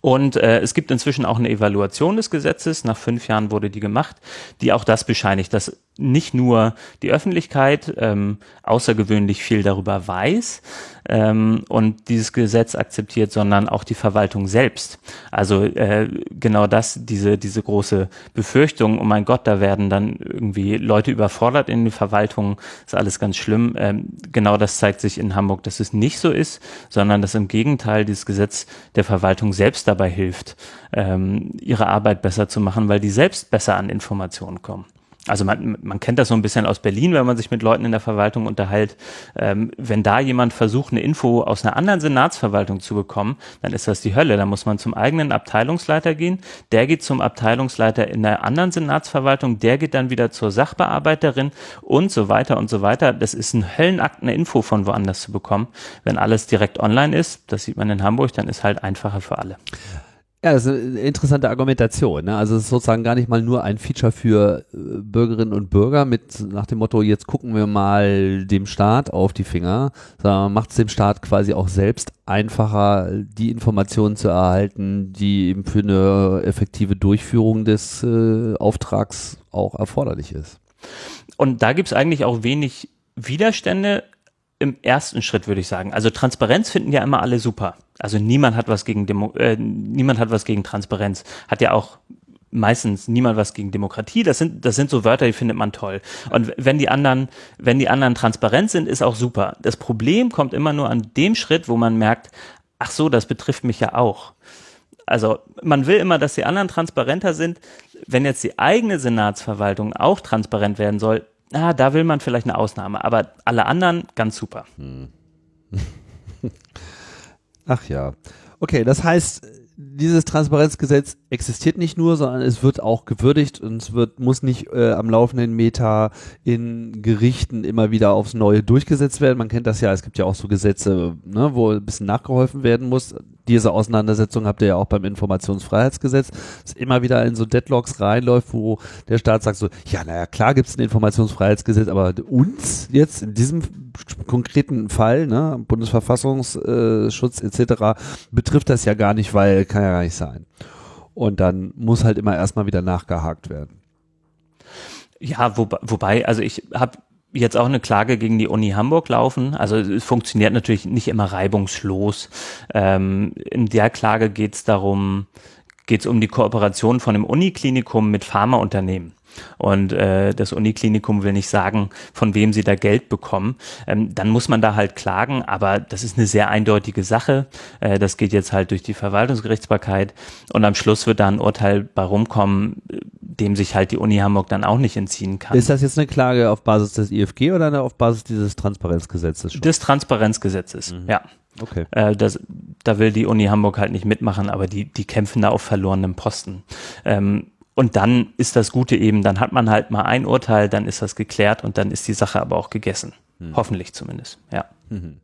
Und äh, es gibt inzwischen auch eine Evaluation des Gesetzes. Nach fünf Jahren wurde die gemacht, die auch das bescheinigt, dass nicht nur die Öffentlichkeit ähm, außergewöhnlich viel darüber weiß ähm, und dieses Gesetz akzeptiert, sondern auch die Verwaltung selbst. Also äh, genau das, diese, diese große Befürchtung, oh mein Gott, da werden dann irgendwie Leute überfordert in die Verwaltung, ist alles ganz schlimm. Ähm, genau das zeigt sich in Hamburg, dass es nicht so ist, sondern dass im Gegenteil dieses Gesetz der Verwaltung selbst dabei hilft, ähm, ihre Arbeit besser zu machen, weil die selbst besser an Informationen kommen also man, man kennt das so ein bisschen aus Berlin, wenn man sich mit Leuten in der Verwaltung unterhält. Ähm, wenn da jemand versucht, eine Info aus einer anderen Senatsverwaltung zu bekommen, dann ist das die Hölle. Da muss man zum eigenen Abteilungsleiter gehen. Der geht zum Abteilungsleiter in der anderen Senatsverwaltung. Der geht dann wieder zur Sachbearbeiterin und so weiter und so weiter. Das ist ein Höllenakt, eine Info von woanders zu bekommen. Wenn alles direkt online ist, das sieht man in Hamburg, dann ist halt einfacher für alle. Ja, das ist eine interessante Argumentation. Ne? Also es ist sozusagen gar nicht mal nur ein Feature für äh, Bürgerinnen und Bürger mit nach dem Motto, jetzt gucken wir mal dem Staat auf die Finger, sondern macht es dem Staat quasi auch selbst einfacher, die Informationen zu erhalten, die eben für eine effektive Durchführung des äh, Auftrags auch erforderlich ist. Und da gibt es eigentlich auch wenig Widerstände im ersten Schritt, würde ich sagen. Also Transparenz finden ja immer alle super. Also niemand hat was gegen Demo äh, niemand hat was gegen Transparenz. Hat ja auch meistens niemand was gegen Demokratie. Das sind, das sind so Wörter, die findet man toll. Und wenn die anderen, wenn die anderen transparent sind, ist auch super. Das Problem kommt immer nur an dem Schritt, wo man merkt, ach so, das betrifft mich ja auch. Also man will immer, dass die anderen transparenter sind. Wenn jetzt die eigene Senatsverwaltung auch transparent werden soll, ah, da will man vielleicht eine Ausnahme, aber alle anderen ganz super. Hm. Ach ja. Okay, das heißt, dieses Transparenzgesetz existiert nicht nur, sondern es wird auch gewürdigt und es wird, muss nicht äh, am laufenden Meter in Gerichten immer wieder aufs Neue durchgesetzt werden. Man kennt das ja, es gibt ja auch so Gesetze, ne, wo ein bisschen nachgeholfen werden muss diese Auseinandersetzung habt ihr ja auch beim Informationsfreiheitsgesetz, dass immer wieder in so Deadlocks reinläuft, wo der Staat sagt so, ja, naja, klar gibt es ein Informationsfreiheitsgesetz, aber uns jetzt in diesem konkreten Fall, ne, Bundesverfassungsschutz etc., betrifft das ja gar nicht, weil kann ja gar nicht sein. Und dann muss halt immer erstmal wieder nachgehakt werden. Ja, wo, wobei, also ich habe jetzt auch eine Klage gegen die Uni Hamburg laufen. Also es funktioniert natürlich nicht immer reibungslos. Ähm, in der Klage geht es darum, geht es um die Kooperation von einem Uniklinikum mit Pharmaunternehmen. Und äh, das Uniklinikum will nicht sagen, von wem sie da Geld bekommen. Ähm, dann muss man da halt klagen, aber das ist eine sehr eindeutige Sache. Äh, das geht jetzt halt durch die Verwaltungsgerichtsbarkeit und am Schluss wird da ein Urteil bei rumkommen, dem sich halt die Uni Hamburg dann auch nicht entziehen kann. Ist das jetzt eine Klage auf Basis des IFG oder auf Basis dieses Transparenzgesetzes? Schon? Des Transparenzgesetzes, mhm. ja. Okay. Äh, das, da will die Uni Hamburg halt nicht mitmachen, aber die, die kämpfen da auf verlorenem Posten. Ähm, und dann ist das Gute eben, dann hat man halt mal ein Urteil, dann ist das geklärt und dann ist die Sache aber auch gegessen. Mhm. Hoffentlich zumindest, ja. Mhm.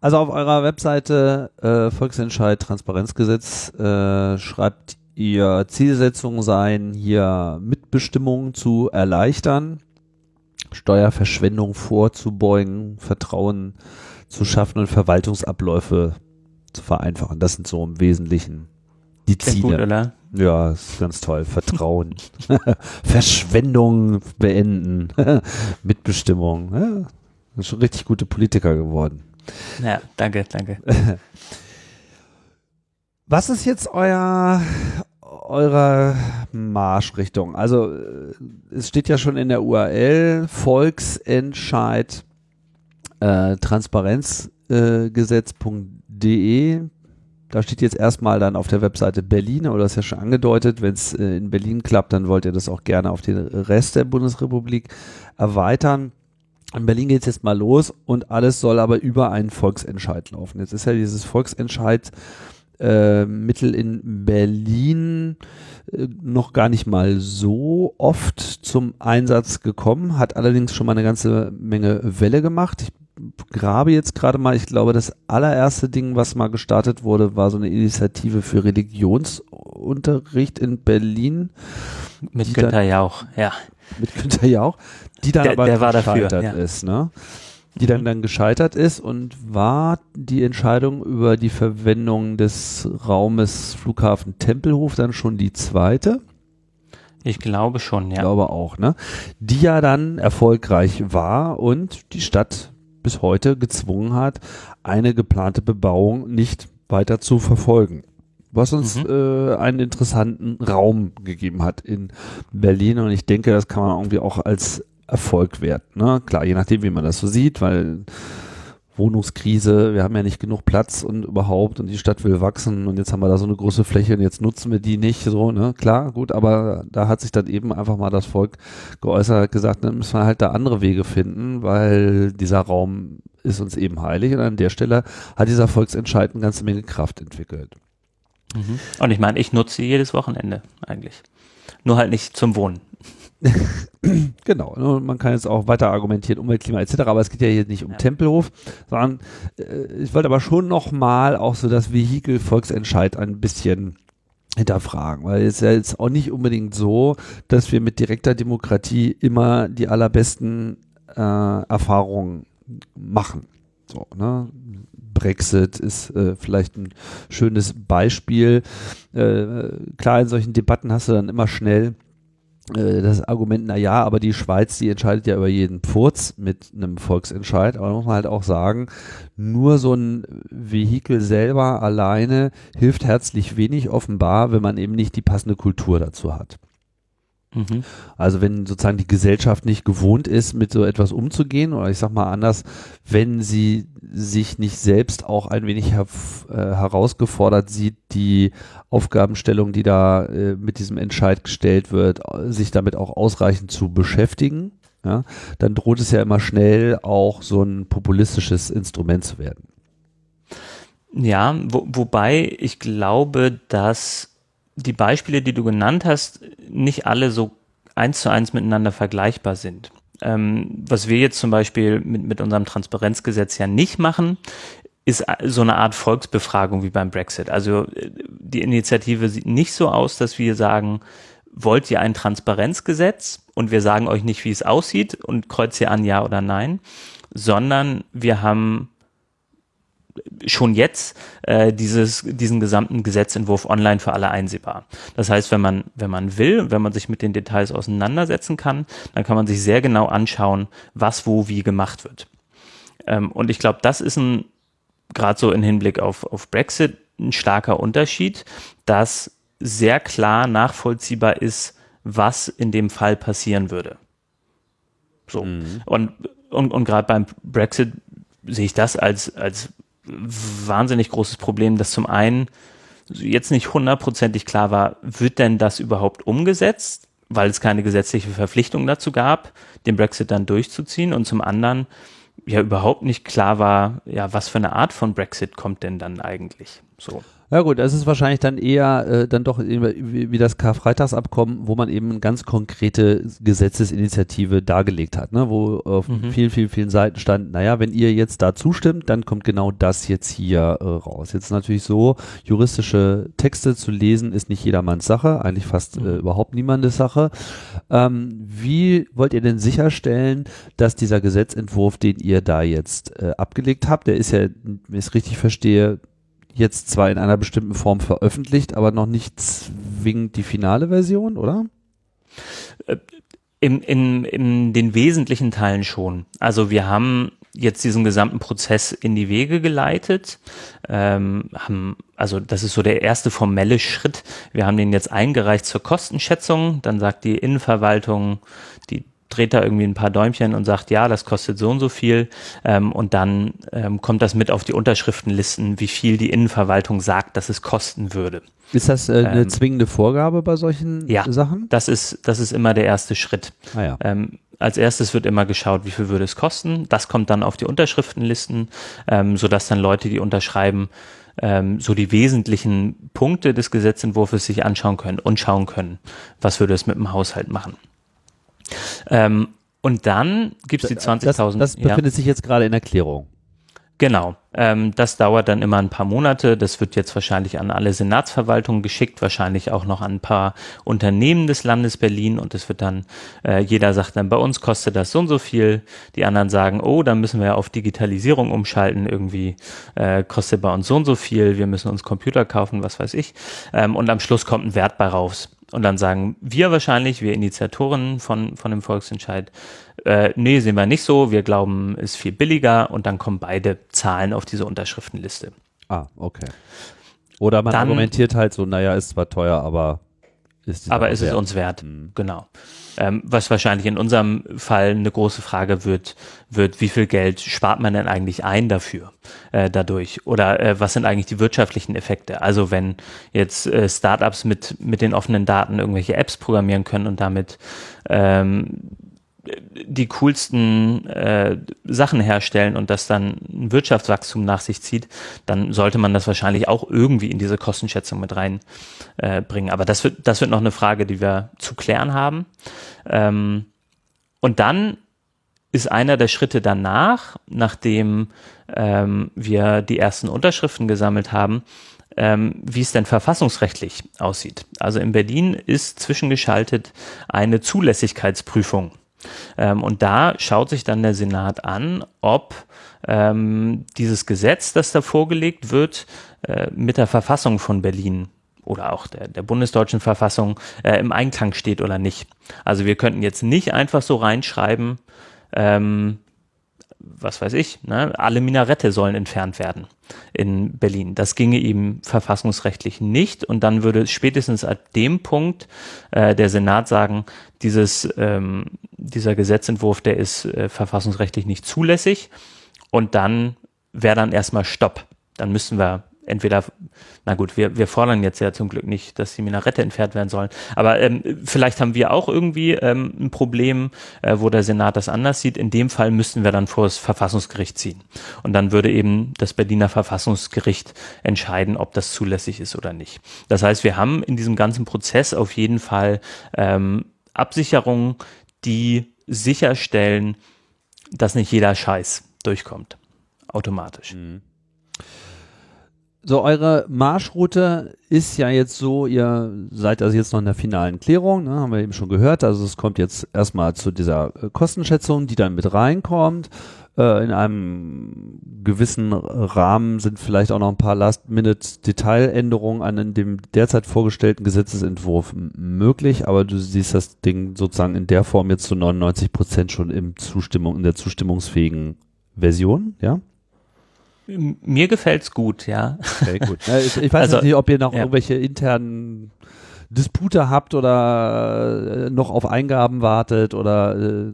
Also auf eurer Webseite äh, Volksentscheid Transparenzgesetz äh, schreibt ihr Zielsetzung sein, hier Mitbestimmung zu erleichtern, Steuerverschwendung vorzubeugen, Vertrauen zu schaffen und Verwaltungsabläufe zu vereinfachen. Das sind so im Wesentlichen die Ziele. Gut, oder? Ja, ist ganz toll. Vertrauen. Verschwendung beenden. Mitbestimmung. Ja, ist schon richtig gute Politiker geworden. Ja, danke, danke. Was ist jetzt euer eure Marschrichtung? Also äh, es steht ja schon in der URL Volksentscheid äh, Transparenzgesetz.de. Äh, da steht jetzt erstmal dann auf der Webseite Berlin, oder ist ja schon angedeutet, wenn es äh, in Berlin klappt, dann wollt ihr das auch gerne auf den Rest der Bundesrepublik erweitern. In Berlin geht es jetzt mal los und alles soll aber über einen Volksentscheid laufen. Jetzt ist ja dieses Volksentscheid äh, Mittel in Berlin äh, noch gar nicht mal so oft zum Einsatz gekommen, hat allerdings schon mal eine ganze Menge Welle gemacht. Ich grabe jetzt gerade mal, ich glaube, das allererste Ding, was mal gestartet wurde, war so eine Initiative für Religionsunterricht in Berlin. Mit Günter dann, Jauch, ja. Mit Günter Jauch, die dann der, aber der gescheitert dafür, ja. ist, ne? die dann, dann gescheitert ist und war die Entscheidung über die Verwendung des Raumes Flughafen Tempelhof dann schon die zweite? Ich glaube schon, ja. Ich glaube auch, ne? Die ja dann erfolgreich war und die Stadt bis heute gezwungen hat, eine geplante Bebauung nicht weiter zu verfolgen. Was uns mhm. äh, einen interessanten Raum gegeben hat in Berlin und ich denke, das kann man irgendwie auch als Erfolg werten. Ne? Klar, je nachdem, wie man das so sieht, weil Wohnungskrise, wir haben ja nicht genug Platz und überhaupt und die Stadt will wachsen und jetzt haben wir da so eine große Fläche und jetzt nutzen wir die nicht so, ne? Klar, gut, aber da hat sich dann eben einfach mal das Volk geäußert, gesagt, dann müssen wir halt da andere Wege finden, weil dieser Raum ist uns eben heilig und an der Stelle hat dieser Volksentscheid eine ganze Menge Kraft entwickelt. Mhm. Und ich meine, ich nutze jedes Wochenende eigentlich. Nur halt nicht zum Wohnen. genau, ne, man kann jetzt auch weiter argumentieren, Umweltklima etc., aber es geht ja hier nicht um ja. Tempelhof, sondern äh, ich wollte aber schon nochmal auch so das Vehikel Volksentscheid ein bisschen hinterfragen, weil es ist ja jetzt auch nicht unbedingt so, dass wir mit direkter Demokratie immer die allerbesten äh, Erfahrungen machen. So, ne? Brexit ist äh, vielleicht ein schönes Beispiel. Äh, klar, in solchen Debatten hast du dann immer schnell das Argument, na ja, aber die Schweiz, die entscheidet ja über jeden Pfurz mit einem Volksentscheid. Aber muss man halt auch sagen, nur so ein Vehikel selber alleine hilft herzlich wenig offenbar, wenn man eben nicht die passende Kultur dazu hat. Mhm. Also wenn sozusagen die Gesellschaft nicht gewohnt ist, mit so etwas umzugehen, oder ich sag mal anders, wenn sie sich nicht selbst auch ein wenig her äh, herausgefordert sieht, die Aufgabenstellung, die da äh, mit diesem Entscheid gestellt wird, sich damit auch ausreichend zu beschäftigen, ja, dann droht es ja immer schnell auch so ein populistisches Instrument zu werden. Ja, wo, wobei ich glaube, dass die Beispiele, die du genannt hast, nicht alle so eins zu eins miteinander vergleichbar sind. Ähm, was wir jetzt zum Beispiel mit, mit unserem Transparenzgesetz ja nicht machen, ist so eine Art Volksbefragung wie beim Brexit. Also äh, die Initiative sieht nicht so aus, dass wir sagen, wollt ihr ein Transparenzgesetz und wir sagen euch nicht, wie es aussieht und kreuzt ihr an ja oder nein, sondern wir haben schon jetzt äh, dieses, diesen gesamten Gesetzentwurf online für alle einsehbar. Das heißt, wenn man, wenn man will, wenn man sich mit den Details auseinandersetzen kann, dann kann man sich sehr genau anschauen, was wo wie gemacht wird. Ähm, und ich glaube, das ist ein, gerade so im Hinblick auf, auf Brexit, ein starker Unterschied, dass sehr klar nachvollziehbar ist, was in dem Fall passieren würde. So. Mhm. Und, und, und gerade beim Brexit sehe ich das als, als wahnsinnig großes Problem, dass zum einen jetzt nicht hundertprozentig klar war, wird denn das überhaupt umgesetzt, weil es keine gesetzliche Verpflichtung dazu gab, den Brexit dann durchzuziehen und zum anderen ja überhaupt nicht klar war, ja, was für eine Art von Brexit kommt denn dann eigentlich so. Ja gut, es ist wahrscheinlich dann eher äh, dann doch wie, wie das Karfreitagsabkommen, wo man eben eine ganz konkrete Gesetzesinitiative dargelegt hat, ne? wo auf mhm. vielen, vielen, vielen Seiten stand, naja, wenn ihr jetzt da zustimmt, dann kommt genau das jetzt hier äh, raus. Jetzt natürlich so, juristische Texte zu lesen ist nicht jedermanns Sache, eigentlich fast mhm. äh, überhaupt niemandes Sache. Ähm, wie wollt ihr denn sicherstellen, dass dieser Gesetzentwurf, den ihr da jetzt äh, abgelegt habt, der ist ja, wenn ich es richtig verstehe, jetzt zwar in einer bestimmten Form veröffentlicht, aber noch nicht zwingend die finale Version, oder? In, in, in den wesentlichen Teilen schon. Also wir haben jetzt diesen gesamten Prozess in die Wege geleitet. Ähm, haben, also das ist so der erste formelle Schritt. Wir haben den jetzt eingereicht zur Kostenschätzung. Dann sagt die Innenverwaltung, die dreht da irgendwie ein paar Däumchen und sagt, ja, das kostet so und so viel. Ähm, und dann ähm, kommt das mit auf die Unterschriftenlisten, wie viel die Innenverwaltung sagt, dass es kosten würde. Ist das äh, eine ähm, zwingende Vorgabe bei solchen ja, Sachen? Das ist, das ist immer der erste Schritt. Ah, ja. ähm, als erstes wird immer geschaut, wie viel würde es kosten. Das kommt dann auf die Unterschriftenlisten, ähm, sodass dann Leute, die unterschreiben, ähm, so die wesentlichen Punkte des Gesetzentwurfs sich anschauen können und schauen können, was würde es mit dem Haushalt machen. Ähm, und dann gibt es die 20.000. Das, das befindet ja. sich jetzt gerade in Erklärung. Genau. Ähm, das dauert dann immer ein paar Monate. Das wird jetzt wahrscheinlich an alle Senatsverwaltungen geschickt, wahrscheinlich auch noch an ein paar Unternehmen des Landes Berlin und es wird dann, äh, jeder sagt dann, bei uns kostet das so und so viel. Die anderen sagen, oh, dann müssen wir auf Digitalisierung umschalten, irgendwie äh, kostet bei uns so und so viel, wir müssen uns Computer kaufen, was weiß ich. Ähm, und am Schluss kommt ein Wert bei raus. Und dann sagen wir wahrscheinlich, wir Initiatoren von, von dem Volksentscheid, äh, nee, sehen wir nicht so, wir glauben, ist viel billiger und dann kommen beide Zahlen auf diese Unterschriftenliste. Ah, okay. Oder man dann, argumentiert halt so, naja, ist zwar teuer, aber ist aber ist wert. es uns wert. Mhm. Genau. Ähm, was wahrscheinlich in unserem Fall eine große Frage wird, wird, wie viel Geld spart man denn eigentlich ein dafür, äh, dadurch? Oder äh, was sind eigentlich die wirtschaftlichen Effekte? Also wenn jetzt äh, Startups mit, mit den offenen Daten irgendwelche Apps programmieren können und damit ähm, die coolsten äh, Sachen herstellen und das dann ein Wirtschaftswachstum nach sich zieht, dann sollte man das wahrscheinlich auch irgendwie in diese Kostenschätzung mit reinbringen. Äh, Aber das wird, das wird noch eine Frage, die wir zu klären haben. Ähm, und dann ist einer der Schritte danach, nachdem ähm, wir die ersten Unterschriften gesammelt haben, ähm, wie es denn verfassungsrechtlich aussieht. Also in Berlin ist zwischengeschaltet eine Zulässigkeitsprüfung ähm, und da schaut sich dann der Senat an, ob ähm, dieses Gesetz, das da vorgelegt wird, äh, mit der Verfassung von Berlin oder auch der, der bundesdeutschen Verfassung äh, im Einklang steht oder nicht. Also wir könnten jetzt nicht einfach so reinschreiben, ähm, was weiß ich, ne, alle Minarette sollen entfernt werden in Berlin. Das ginge ihm verfassungsrechtlich nicht und dann würde spätestens ab dem Punkt äh, der Senat sagen, dieses, ähm, dieser Gesetzentwurf, der ist äh, verfassungsrechtlich nicht zulässig und dann wäre dann erstmal Stopp. Dann müssen wir entweder, na gut, wir, wir fordern jetzt ja zum Glück nicht, dass die Minarette entfernt werden sollen, aber ähm, vielleicht haben wir auch irgendwie ähm, ein Problem, äh, wo der Senat das anders sieht. In dem Fall müssten wir dann vor das Verfassungsgericht ziehen. Und dann würde eben das Berliner Verfassungsgericht entscheiden, ob das zulässig ist oder nicht. Das heißt, wir haben in diesem ganzen Prozess auf jeden Fall ähm, Absicherungen, die sicherstellen, dass nicht jeder Scheiß durchkommt. Automatisch. Mhm. So, eure Marschroute ist ja jetzt so, ihr seid also jetzt noch in der finalen Klärung, ne, haben wir eben schon gehört. Also es kommt jetzt erstmal zu dieser äh, Kostenschätzung, die dann mit reinkommt. Äh, in einem gewissen Rahmen sind vielleicht auch noch ein paar Last-Minute-Detailänderungen an dem derzeit vorgestellten Gesetzesentwurf möglich, aber du siehst das Ding sozusagen in der Form jetzt zu 99 Prozent schon im Zustimmung, in der zustimmungsfähigen Version, ja? Mir gefällt's gut, ja. Okay, gut. Ich, weiß also, nicht, ob ihr noch ja. irgendwelche internen Dispute habt oder äh, noch auf Eingaben wartet oder äh,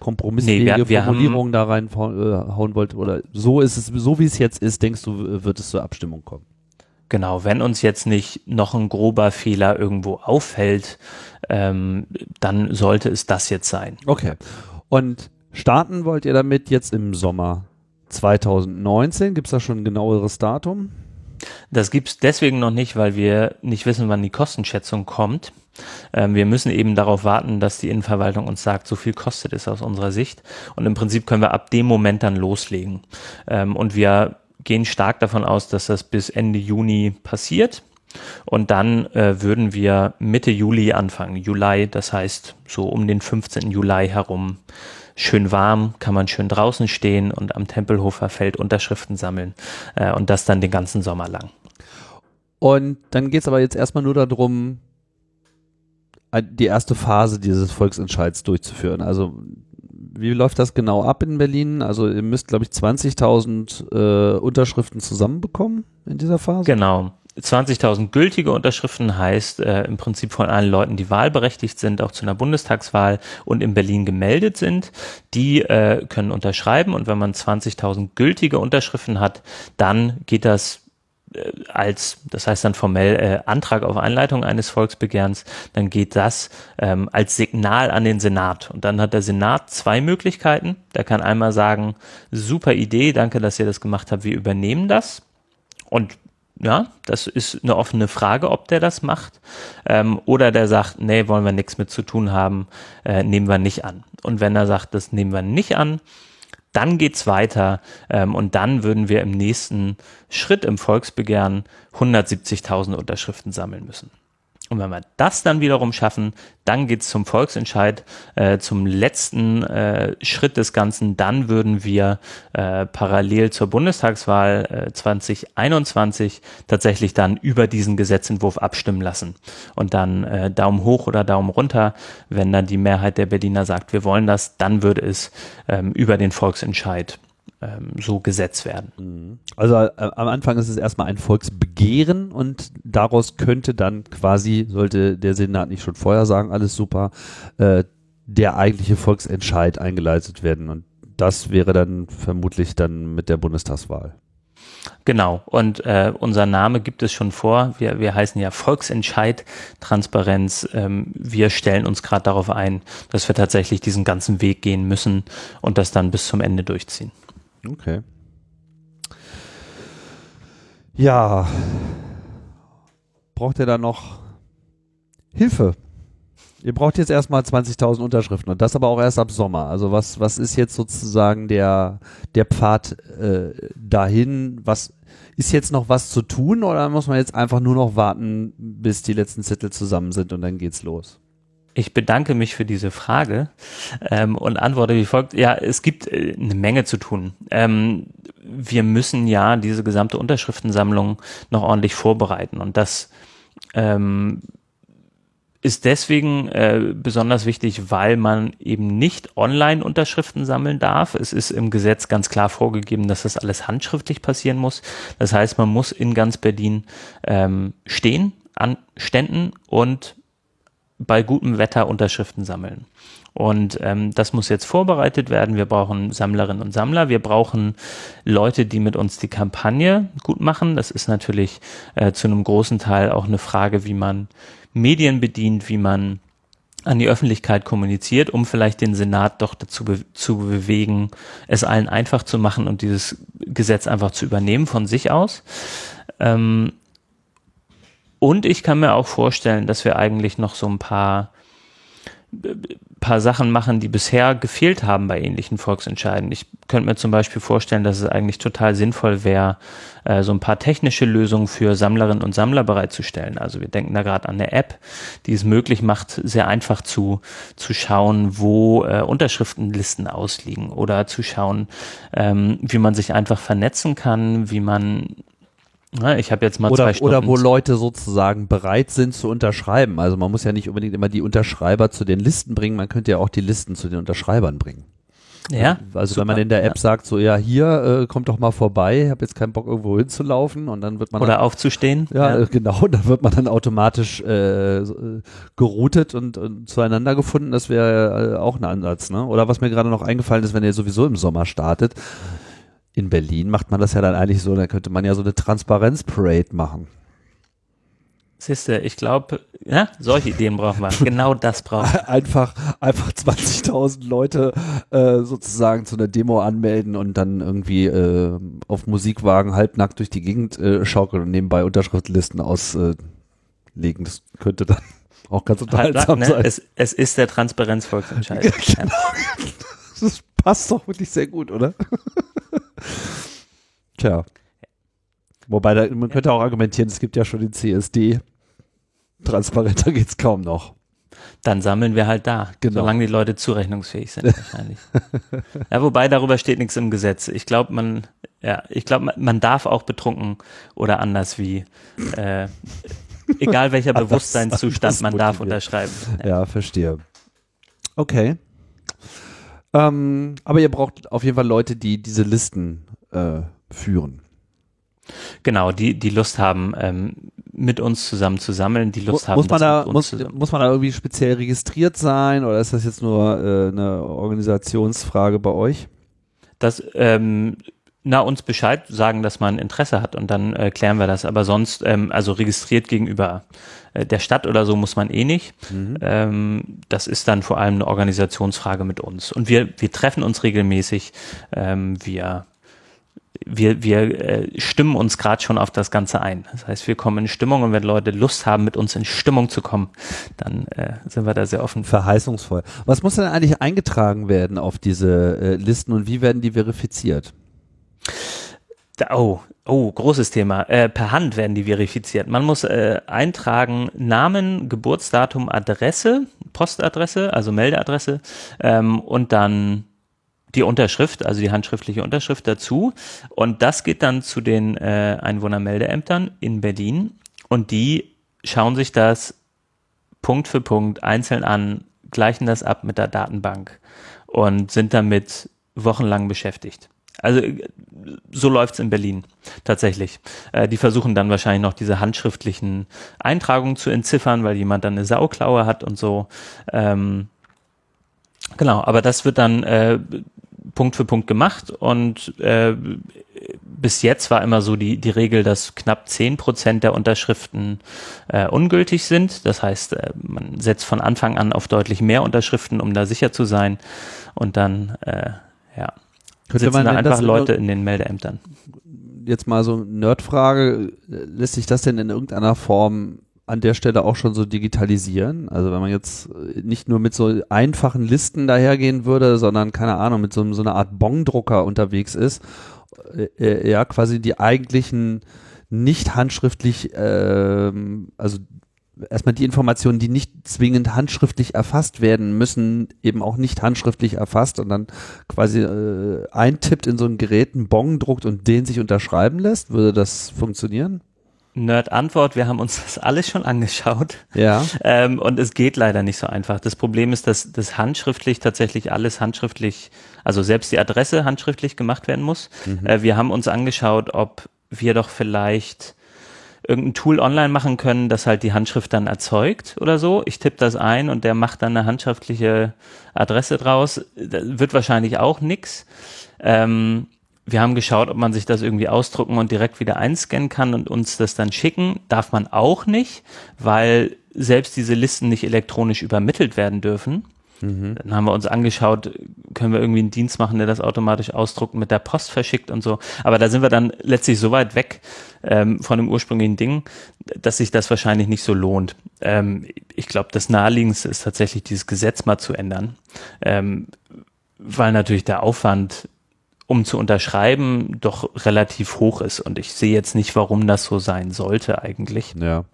kompromissfähige nee, wir, wir Formulierungen da reinhauen äh, wollt oder so ist es, so wie es jetzt ist, denkst du, wird es zur Abstimmung kommen? Genau, wenn uns jetzt nicht noch ein grober Fehler irgendwo auffällt, ähm, dann sollte es das jetzt sein. Okay. Und starten wollt ihr damit jetzt im Sommer 2019. Gibt es da schon ein genaueres Datum? Das gibt es deswegen noch nicht, weil wir nicht wissen, wann die Kostenschätzung kommt. Ähm, wir müssen eben darauf warten, dass die Innenverwaltung uns sagt, so viel kostet es aus unserer Sicht. Und im Prinzip können wir ab dem Moment dann loslegen. Ähm, und wir gehen stark davon aus, dass das bis Ende Juni passiert. Und dann äh, würden wir Mitte Juli anfangen, Juli, das heißt so um den 15. Juli herum schön warm, kann man schön draußen stehen und am Tempelhofer Feld Unterschriften sammeln äh, und das dann den ganzen Sommer lang. Und dann geht es aber jetzt erstmal nur darum, die erste Phase dieses Volksentscheids durchzuführen. Also wie läuft das genau ab in Berlin? Also ihr müsst, glaube ich, 20.000 äh, Unterschriften zusammenbekommen in dieser Phase. Genau. 20.000 gültige Unterschriften heißt äh, im Prinzip von allen Leuten, die wahlberechtigt sind, auch zu einer Bundestagswahl und in Berlin gemeldet sind, die äh, können unterschreiben und wenn man 20.000 gültige Unterschriften hat, dann geht das äh, als, das heißt dann formell äh, Antrag auf Einleitung eines Volksbegehrens, dann geht das ähm, als Signal an den Senat. Und dann hat der Senat zwei Möglichkeiten. Der kann einmal sagen, super Idee, danke, dass ihr das gemacht habt, wir übernehmen das. Und ja, das ist eine offene Frage, ob der das macht. Ähm, oder der sagt, nee, wollen wir nichts mit zu tun haben, äh, nehmen wir nicht an. Und wenn er sagt, das nehmen wir nicht an, dann geht's weiter ähm, und dann würden wir im nächsten Schritt im Volksbegehren 170.000 Unterschriften sammeln müssen. Und wenn wir das dann wiederum schaffen, dann geht's zum Volksentscheid, äh, zum letzten äh, Schritt des Ganzen. Dann würden wir äh, parallel zur Bundestagswahl äh, 2021 tatsächlich dann über diesen Gesetzentwurf abstimmen lassen. Und dann äh, Daumen hoch oder Daumen runter. Wenn dann die Mehrheit der Berliner sagt, wir wollen das, dann würde es ähm, über den Volksentscheid ähm, so gesetzt werden. Mhm. Also äh, am Anfang ist es erstmal ein Volksbegehren und daraus könnte dann quasi, sollte der Senat nicht schon vorher sagen, alles super, äh, der eigentliche Volksentscheid eingeleitet werden. Und das wäre dann vermutlich dann mit der Bundestagswahl. Genau, und äh, unser Name gibt es schon vor. Wir, wir heißen ja Volksentscheid Transparenz. Ähm, wir stellen uns gerade darauf ein, dass wir tatsächlich diesen ganzen Weg gehen müssen und das dann bis zum Ende durchziehen. Okay. Ja. Braucht ihr da noch Hilfe? Ihr braucht jetzt erstmal 20.000 Unterschriften und das aber auch erst ab Sommer. Also was, was ist jetzt sozusagen der, der Pfad äh, dahin? Was ist jetzt noch was zu tun oder muss man jetzt einfach nur noch warten, bis die letzten Zettel zusammen sind und dann geht's los? Ich bedanke mich für diese Frage ähm, und antworte wie folgt. Ja, es gibt äh, eine Menge zu tun. Ähm, wir müssen ja diese gesamte Unterschriftensammlung noch ordentlich vorbereiten und das ähm, ist deswegen äh, besonders wichtig, weil man eben nicht online Unterschriften sammeln darf. Es ist im Gesetz ganz klar vorgegeben, dass das alles handschriftlich passieren muss. Das heißt, man muss in ganz Berlin ähm, stehen an Ständen und bei gutem Wetter Unterschriften sammeln. Und ähm, das muss jetzt vorbereitet werden. Wir brauchen Sammlerinnen und Sammler. Wir brauchen Leute, die mit uns die Kampagne gut machen. Das ist natürlich äh, zu einem großen Teil auch eine Frage, wie man Medien bedient, wie man an die Öffentlichkeit kommuniziert, um vielleicht den Senat doch dazu be zu bewegen, es allen einfach zu machen und dieses Gesetz einfach zu übernehmen von sich aus. Ähm, und ich kann mir auch vorstellen, dass wir eigentlich noch so ein paar paar Sachen machen, die bisher gefehlt haben bei ähnlichen Volksentscheiden. Ich könnte mir zum Beispiel vorstellen, dass es eigentlich total sinnvoll wäre, äh, so ein paar technische Lösungen für Sammlerinnen und Sammler bereitzustellen. Also wir denken da gerade an eine App, die es möglich macht, sehr einfach zu, zu schauen, wo äh, Unterschriftenlisten ausliegen oder zu schauen, ähm, wie man sich einfach vernetzen kann, wie man ja, ich habe jetzt mal oder, zwei Stunden. Oder wo Leute sozusagen bereit sind zu unterschreiben. Also man muss ja nicht unbedingt immer die Unterschreiber zu den Listen bringen, man könnte ja auch die Listen zu den Unterschreibern bringen. Ja. Also super, wenn man in der App ja. sagt, so ja, hier, äh, kommt doch mal vorbei, ich habe jetzt keinen Bock irgendwo hinzulaufen und dann wird man Oder dann, aufzustehen. Ja, ja, genau, dann wird man dann automatisch äh, geroutet und, und zueinander gefunden, das wäre äh, auch ein Ansatz, ne? Oder was mir gerade noch eingefallen ist, wenn ihr sowieso im Sommer startet, in Berlin macht man das ja dann eigentlich so, da könnte man ja so eine Transparenz-Parade machen. Siehste, ich glaube, ja, solche Ideen brauchen wir. Genau das brauchen wir. Einfach, einfach 20.000 Leute äh, sozusagen zu einer Demo anmelden und dann irgendwie äh, auf Musikwagen halbnackt durch die Gegend äh, schaukeln und nebenbei Unterschriftlisten auslegen. das könnte dann auch ganz unterhaltsam ne? sein. Es, es ist der Transparenzvolksentscheid. genau. Das passt doch wirklich sehr gut, oder? Tja. Wobei, da, man könnte auch argumentieren, es gibt ja schon den CSD. Transparenter geht es kaum noch. Dann sammeln wir halt da, genau. solange die Leute zurechnungsfähig sind wahrscheinlich. ja, wobei darüber steht nichts im Gesetz. Ich glaube, man, ja, ich glaube, man, darf auch betrunken oder anders wie, äh, egal welcher Bewusstseinszustand man darf unterschreiben. Ja. ja, verstehe. Okay. Ähm, aber ihr braucht auf jeden Fall Leute, die diese Listen äh, führen. Genau, die, die Lust haben, ähm, mit uns zusammen zu sammeln, die Lust haben. Muss man da, muss, muss man da irgendwie speziell registriert sein oder ist das jetzt nur äh, eine Organisationsfrage bei euch? Das, ähm, na, uns Bescheid sagen, dass man Interesse hat und dann äh, klären wir das. Aber sonst, ähm, also registriert gegenüber äh, der Stadt oder so muss man eh nicht. Mhm. Ähm, das ist dann vor allem eine Organisationsfrage mit uns. Und wir, wir treffen uns regelmäßig. Ähm, wir wir, wir äh, stimmen uns gerade schon auf das Ganze ein. Das heißt, wir kommen in Stimmung und wenn Leute Lust haben, mit uns in Stimmung zu kommen, dann äh, sind wir da sehr offen. Verheißungsvoll. Was muss denn eigentlich eingetragen werden auf diese äh, Listen und wie werden die verifiziert? Oh, oh, großes Thema. Äh, per Hand werden die verifiziert. Man muss äh, eintragen Namen, Geburtsdatum, Adresse, Postadresse, also Meldeadresse ähm, und dann die Unterschrift, also die handschriftliche Unterschrift dazu. Und das geht dann zu den äh, Einwohnermeldeämtern in Berlin und die schauen sich das Punkt für Punkt einzeln an, gleichen das ab mit der Datenbank und sind damit wochenlang beschäftigt. Also so läuft's in Berlin tatsächlich. Äh, die versuchen dann wahrscheinlich noch diese handschriftlichen Eintragungen zu entziffern, weil jemand dann eine Sauklaue hat und so. Ähm, genau, aber das wird dann äh, Punkt für Punkt gemacht und äh, bis jetzt war immer so die, die Regel, dass knapp zehn Prozent der Unterschriften äh, ungültig sind. Das heißt, äh, man setzt von Anfang an auf deutlich mehr Unterschriften, um da sicher zu sein. Und dann, äh, ja, Könnte sitzen man einfach Leute in den Meldeämtern. Jetzt mal so Nerdfrage, lässt sich das denn in irgendeiner Form an der Stelle auch schon so digitalisieren? Also wenn man jetzt äh, nicht nur mit so einfachen Listen dahergehen würde, sondern keine Ahnung, mit so, so einer Art Bongdrucker unterwegs ist, äh, äh, ja, quasi die eigentlichen nicht handschriftlich, ähm, also erstmal die Informationen, die nicht zwingend handschriftlich erfasst werden müssen, eben auch nicht handschriftlich erfasst und dann quasi äh, eintippt in so ein Gerät, einen Bon druckt und den sich unterschreiben lässt, würde das funktionieren? Nerd-Antwort, wir haben uns das alles schon angeschaut. Ja. Ähm, und es geht leider nicht so einfach. Das Problem ist, dass das handschriftlich tatsächlich alles handschriftlich, also selbst die Adresse handschriftlich gemacht werden muss. Mhm. Äh, wir haben uns angeschaut, ob wir doch vielleicht irgendein Tool online machen können, das halt die Handschrift dann erzeugt oder so. Ich tippe das ein und der macht dann eine handschriftliche Adresse draus. Das wird wahrscheinlich auch nix. Ähm, wir haben geschaut, ob man sich das irgendwie ausdrucken und direkt wieder einscannen kann und uns das dann schicken. Darf man auch nicht, weil selbst diese Listen nicht elektronisch übermittelt werden dürfen. Mhm. Dann haben wir uns angeschaut, können wir irgendwie einen Dienst machen, der das automatisch ausdruckt, mit der Post verschickt und so. Aber da sind wir dann letztlich so weit weg ähm, von dem ursprünglichen Ding, dass sich das wahrscheinlich nicht so lohnt. Ähm, ich glaube, das Naheliegendste ist tatsächlich, dieses Gesetz mal zu ändern, ähm, weil natürlich der Aufwand um zu unterschreiben, doch relativ hoch ist. Und ich sehe jetzt nicht, warum das so sein sollte eigentlich. Ja.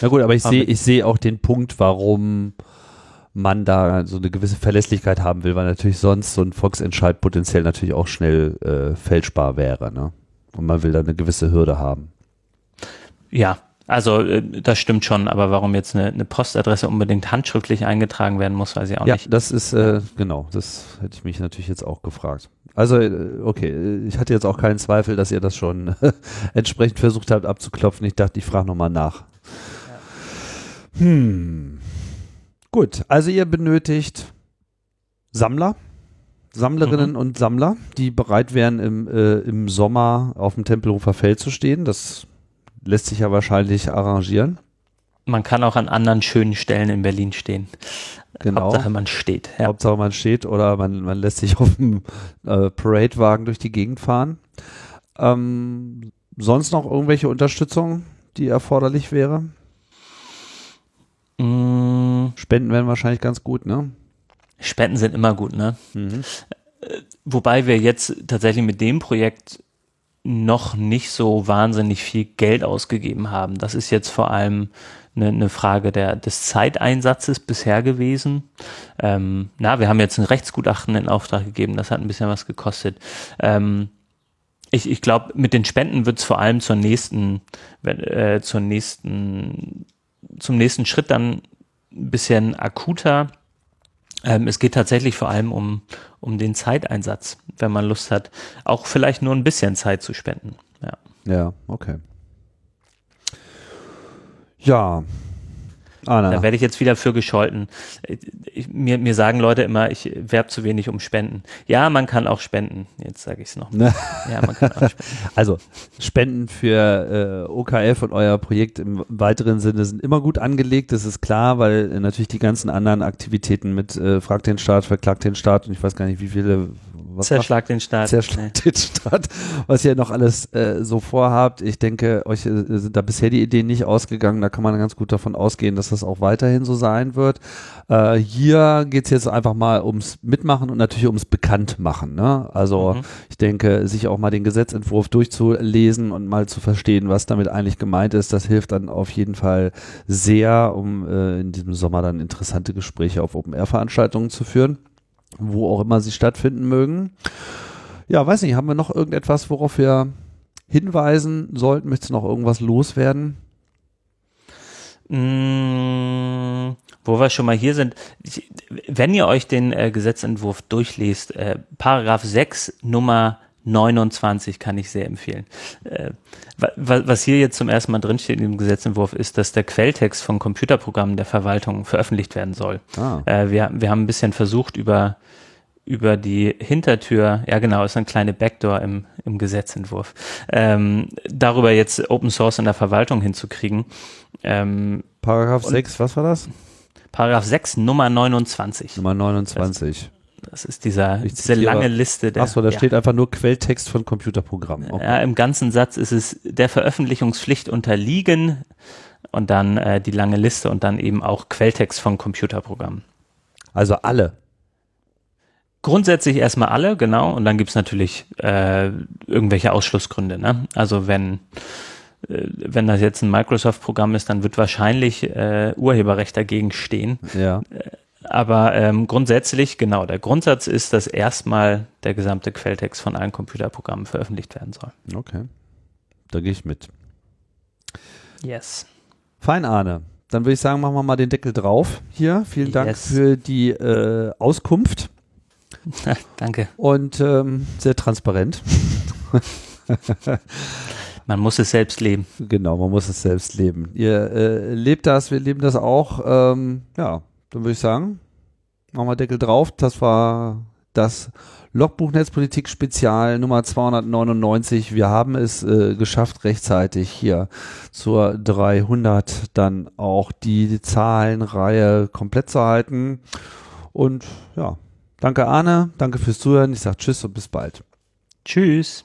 Na gut, aber ich sehe, ich sehe auch den Punkt, warum man da so eine gewisse Verlässlichkeit haben will, weil natürlich sonst so ein Volksentscheid potenziell natürlich auch schnell äh, fälschbar wäre, ne? Und man will da eine gewisse Hürde haben. Ja, also äh, das stimmt schon, aber warum jetzt eine, eine Postadresse unbedingt handschriftlich eingetragen werden muss, weiß ich auch ja, nicht. das ist, äh, genau, das hätte ich mich natürlich jetzt auch gefragt. Also, äh, okay, ich hatte jetzt auch keinen Zweifel, dass ihr das schon entsprechend versucht habt abzuklopfen. Ich dachte, ich frage nochmal nach. Hm. Gut, also ihr benötigt Sammler, Sammlerinnen und Sammler, die bereit wären, im, äh, im Sommer auf dem Tempelhofer Feld zu stehen. Das lässt sich ja wahrscheinlich arrangieren. Man kann auch an anderen schönen Stellen in Berlin stehen. Genau. Hauptsache man steht. Ja. Hauptsache man steht oder man, man lässt sich auf dem äh, Paradewagen durch die Gegend fahren. Ähm, sonst noch irgendwelche Unterstützung, die erforderlich wäre? Mm, Spenden wären wahrscheinlich ganz gut, ne? Spenden sind immer gut, ne? Mhm. Wobei wir jetzt tatsächlich mit dem Projekt noch nicht so wahnsinnig viel Geld ausgegeben haben. Das ist jetzt vor allem eine, eine Frage der, des Zeiteinsatzes bisher gewesen. Ähm, na, wir haben jetzt ein Rechtsgutachten in Auftrag gegeben, das hat ein bisschen was gekostet. Ähm, ich ich glaube, mit den Spenden wird es vor allem zur nächsten, äh, zur nächsten, zum nächsten Schritt dann ein bisschen akuter. Ähm, es geht tatsächlich vor allem um, um den Zeiteinsatz, wenn man Lust hat, auch vielleicht nur ein bisschen Zeit zu spenden. Ja. Ja, okay. Ja. Anna. Da werde ich jetzt wieder für gescholten. Ich, mir, mir sagen Leute immer, ich werbe zu wenig um Spenden. Ja, man kann auch spenden. Jetzt sage ich es noch. Ne? Ja, man kann auch spenden. Also Spenden für äh, OKF und euer Projekt im weiteren Sinne sind immer gut angelegt, das ist klar, weil äh, natürlich die ganzen anderen Aktivitäten mit äh, Frag den Staat, Verklagt den Staat und ich weiß gar nicht, wie viele was Zerschlag den Staat. Zerschlag den Staat, was ihr noch alles äh, so vorhabt. Ich denke, euch äh, sind da bisher die Ideen nicht ausgegangen. Da kann man ganz gut davon ausgehen, dass das auch weiterhin so sein wird. Äh, hier geht's jetzt einfach mal ums Mitmachen und natürlich ums Bekanntmachen. Ne? Also mhm. ich denke, sich auch mal den Gesetzentwurf durchzulesen und mal zu verstehen, was damit eigentlich gemeint ist, das hilft dann auf jeden Fall sehr, um äh, in diesem Sommer dann interessante Gespräche auf Open-Air-Veranstaltungen zu führen wo auch immer sie stattfinden mögen. Ja, weiß nicht, haben wir noch irgendetwas, worauf wir hinweisen sollten? Möchtest du noch irgendwas loswerden? Mmh, wo wir schon mal hier sind, ich, wenn ihr euch den äh, Gesetzentwurf durchliest, äh, Paragraph 6 Nummer 29 kann ich sehr empfehlen. Äh, was hier jetzt zum ersten Mal drinsteht in dem Gesetzentwurf ist, dass der Quelltext von Computerprogrammen der Verwaltung veröffentlicht werden soll. Ah. Äh, wir, wir haben ein bisschen versucht, über, über die Hintertür, ja genau, ist eine kleine Backdoor im, im Gesetzentwurf, ähm, darüber jetzt Open Source in der Verwaltung hinzukriegen. Ähm, Paragraph 6, was war das? Paragraph 6, Nummer 29. Nummer 29. Das ist dieser, diese lange Liste. Der, Achso, da ja. steht einfach nur Quelltext von Computerprogrammen. Okay. Ja, im ganzen Satz ist es der Veröffentlichungspflicht unterliegen und dann äh, die lange Liste und dann eben auch Quelltext von Computerprogrammen. Also alle. Grundsätzlich erstmal alle, genau. Und dann gibt's natürlich äh, irgendwelche Ausschlussgründe. Ne? Also wenn äh, wenn das jetzt ein Microsoft-Programm ist, dann wird wahrscheinlich äh, Urheberrecht dagegen stehen. Ja. Aber ähm, grundsätzlich, genau, der Grundsatz ist, dass erstmal der gesamte Quelltext von allen Computerprogrammen veröffentlicht werden soll. Okay. Da gehe ich mit. Yes. Fein, Arne. Dann würde ich sagen, machen wir mal den Deckel drauf hier. Vielen Dank yes. für die äh, Auskunft. Danke. Und ähm, sehr transparent. man muss es selbst leben. Genau, man muss es selbst leben. Ihr äh, lebt das, wir leben das auch. Ähm, ja, dann würde ich sagen, machen wir Deckel drauf. Das war das Logbuch Netzpolitik Spezial Nummer 299. Wir haben es äh, geschafft, rechtzeitig hier zur 300 dann auch die Zahlenreihe komplett zu halten. Und ja, danke Arne, danke fürs Zuhören. Ich sage Tschüss und bis bald. Tschüss.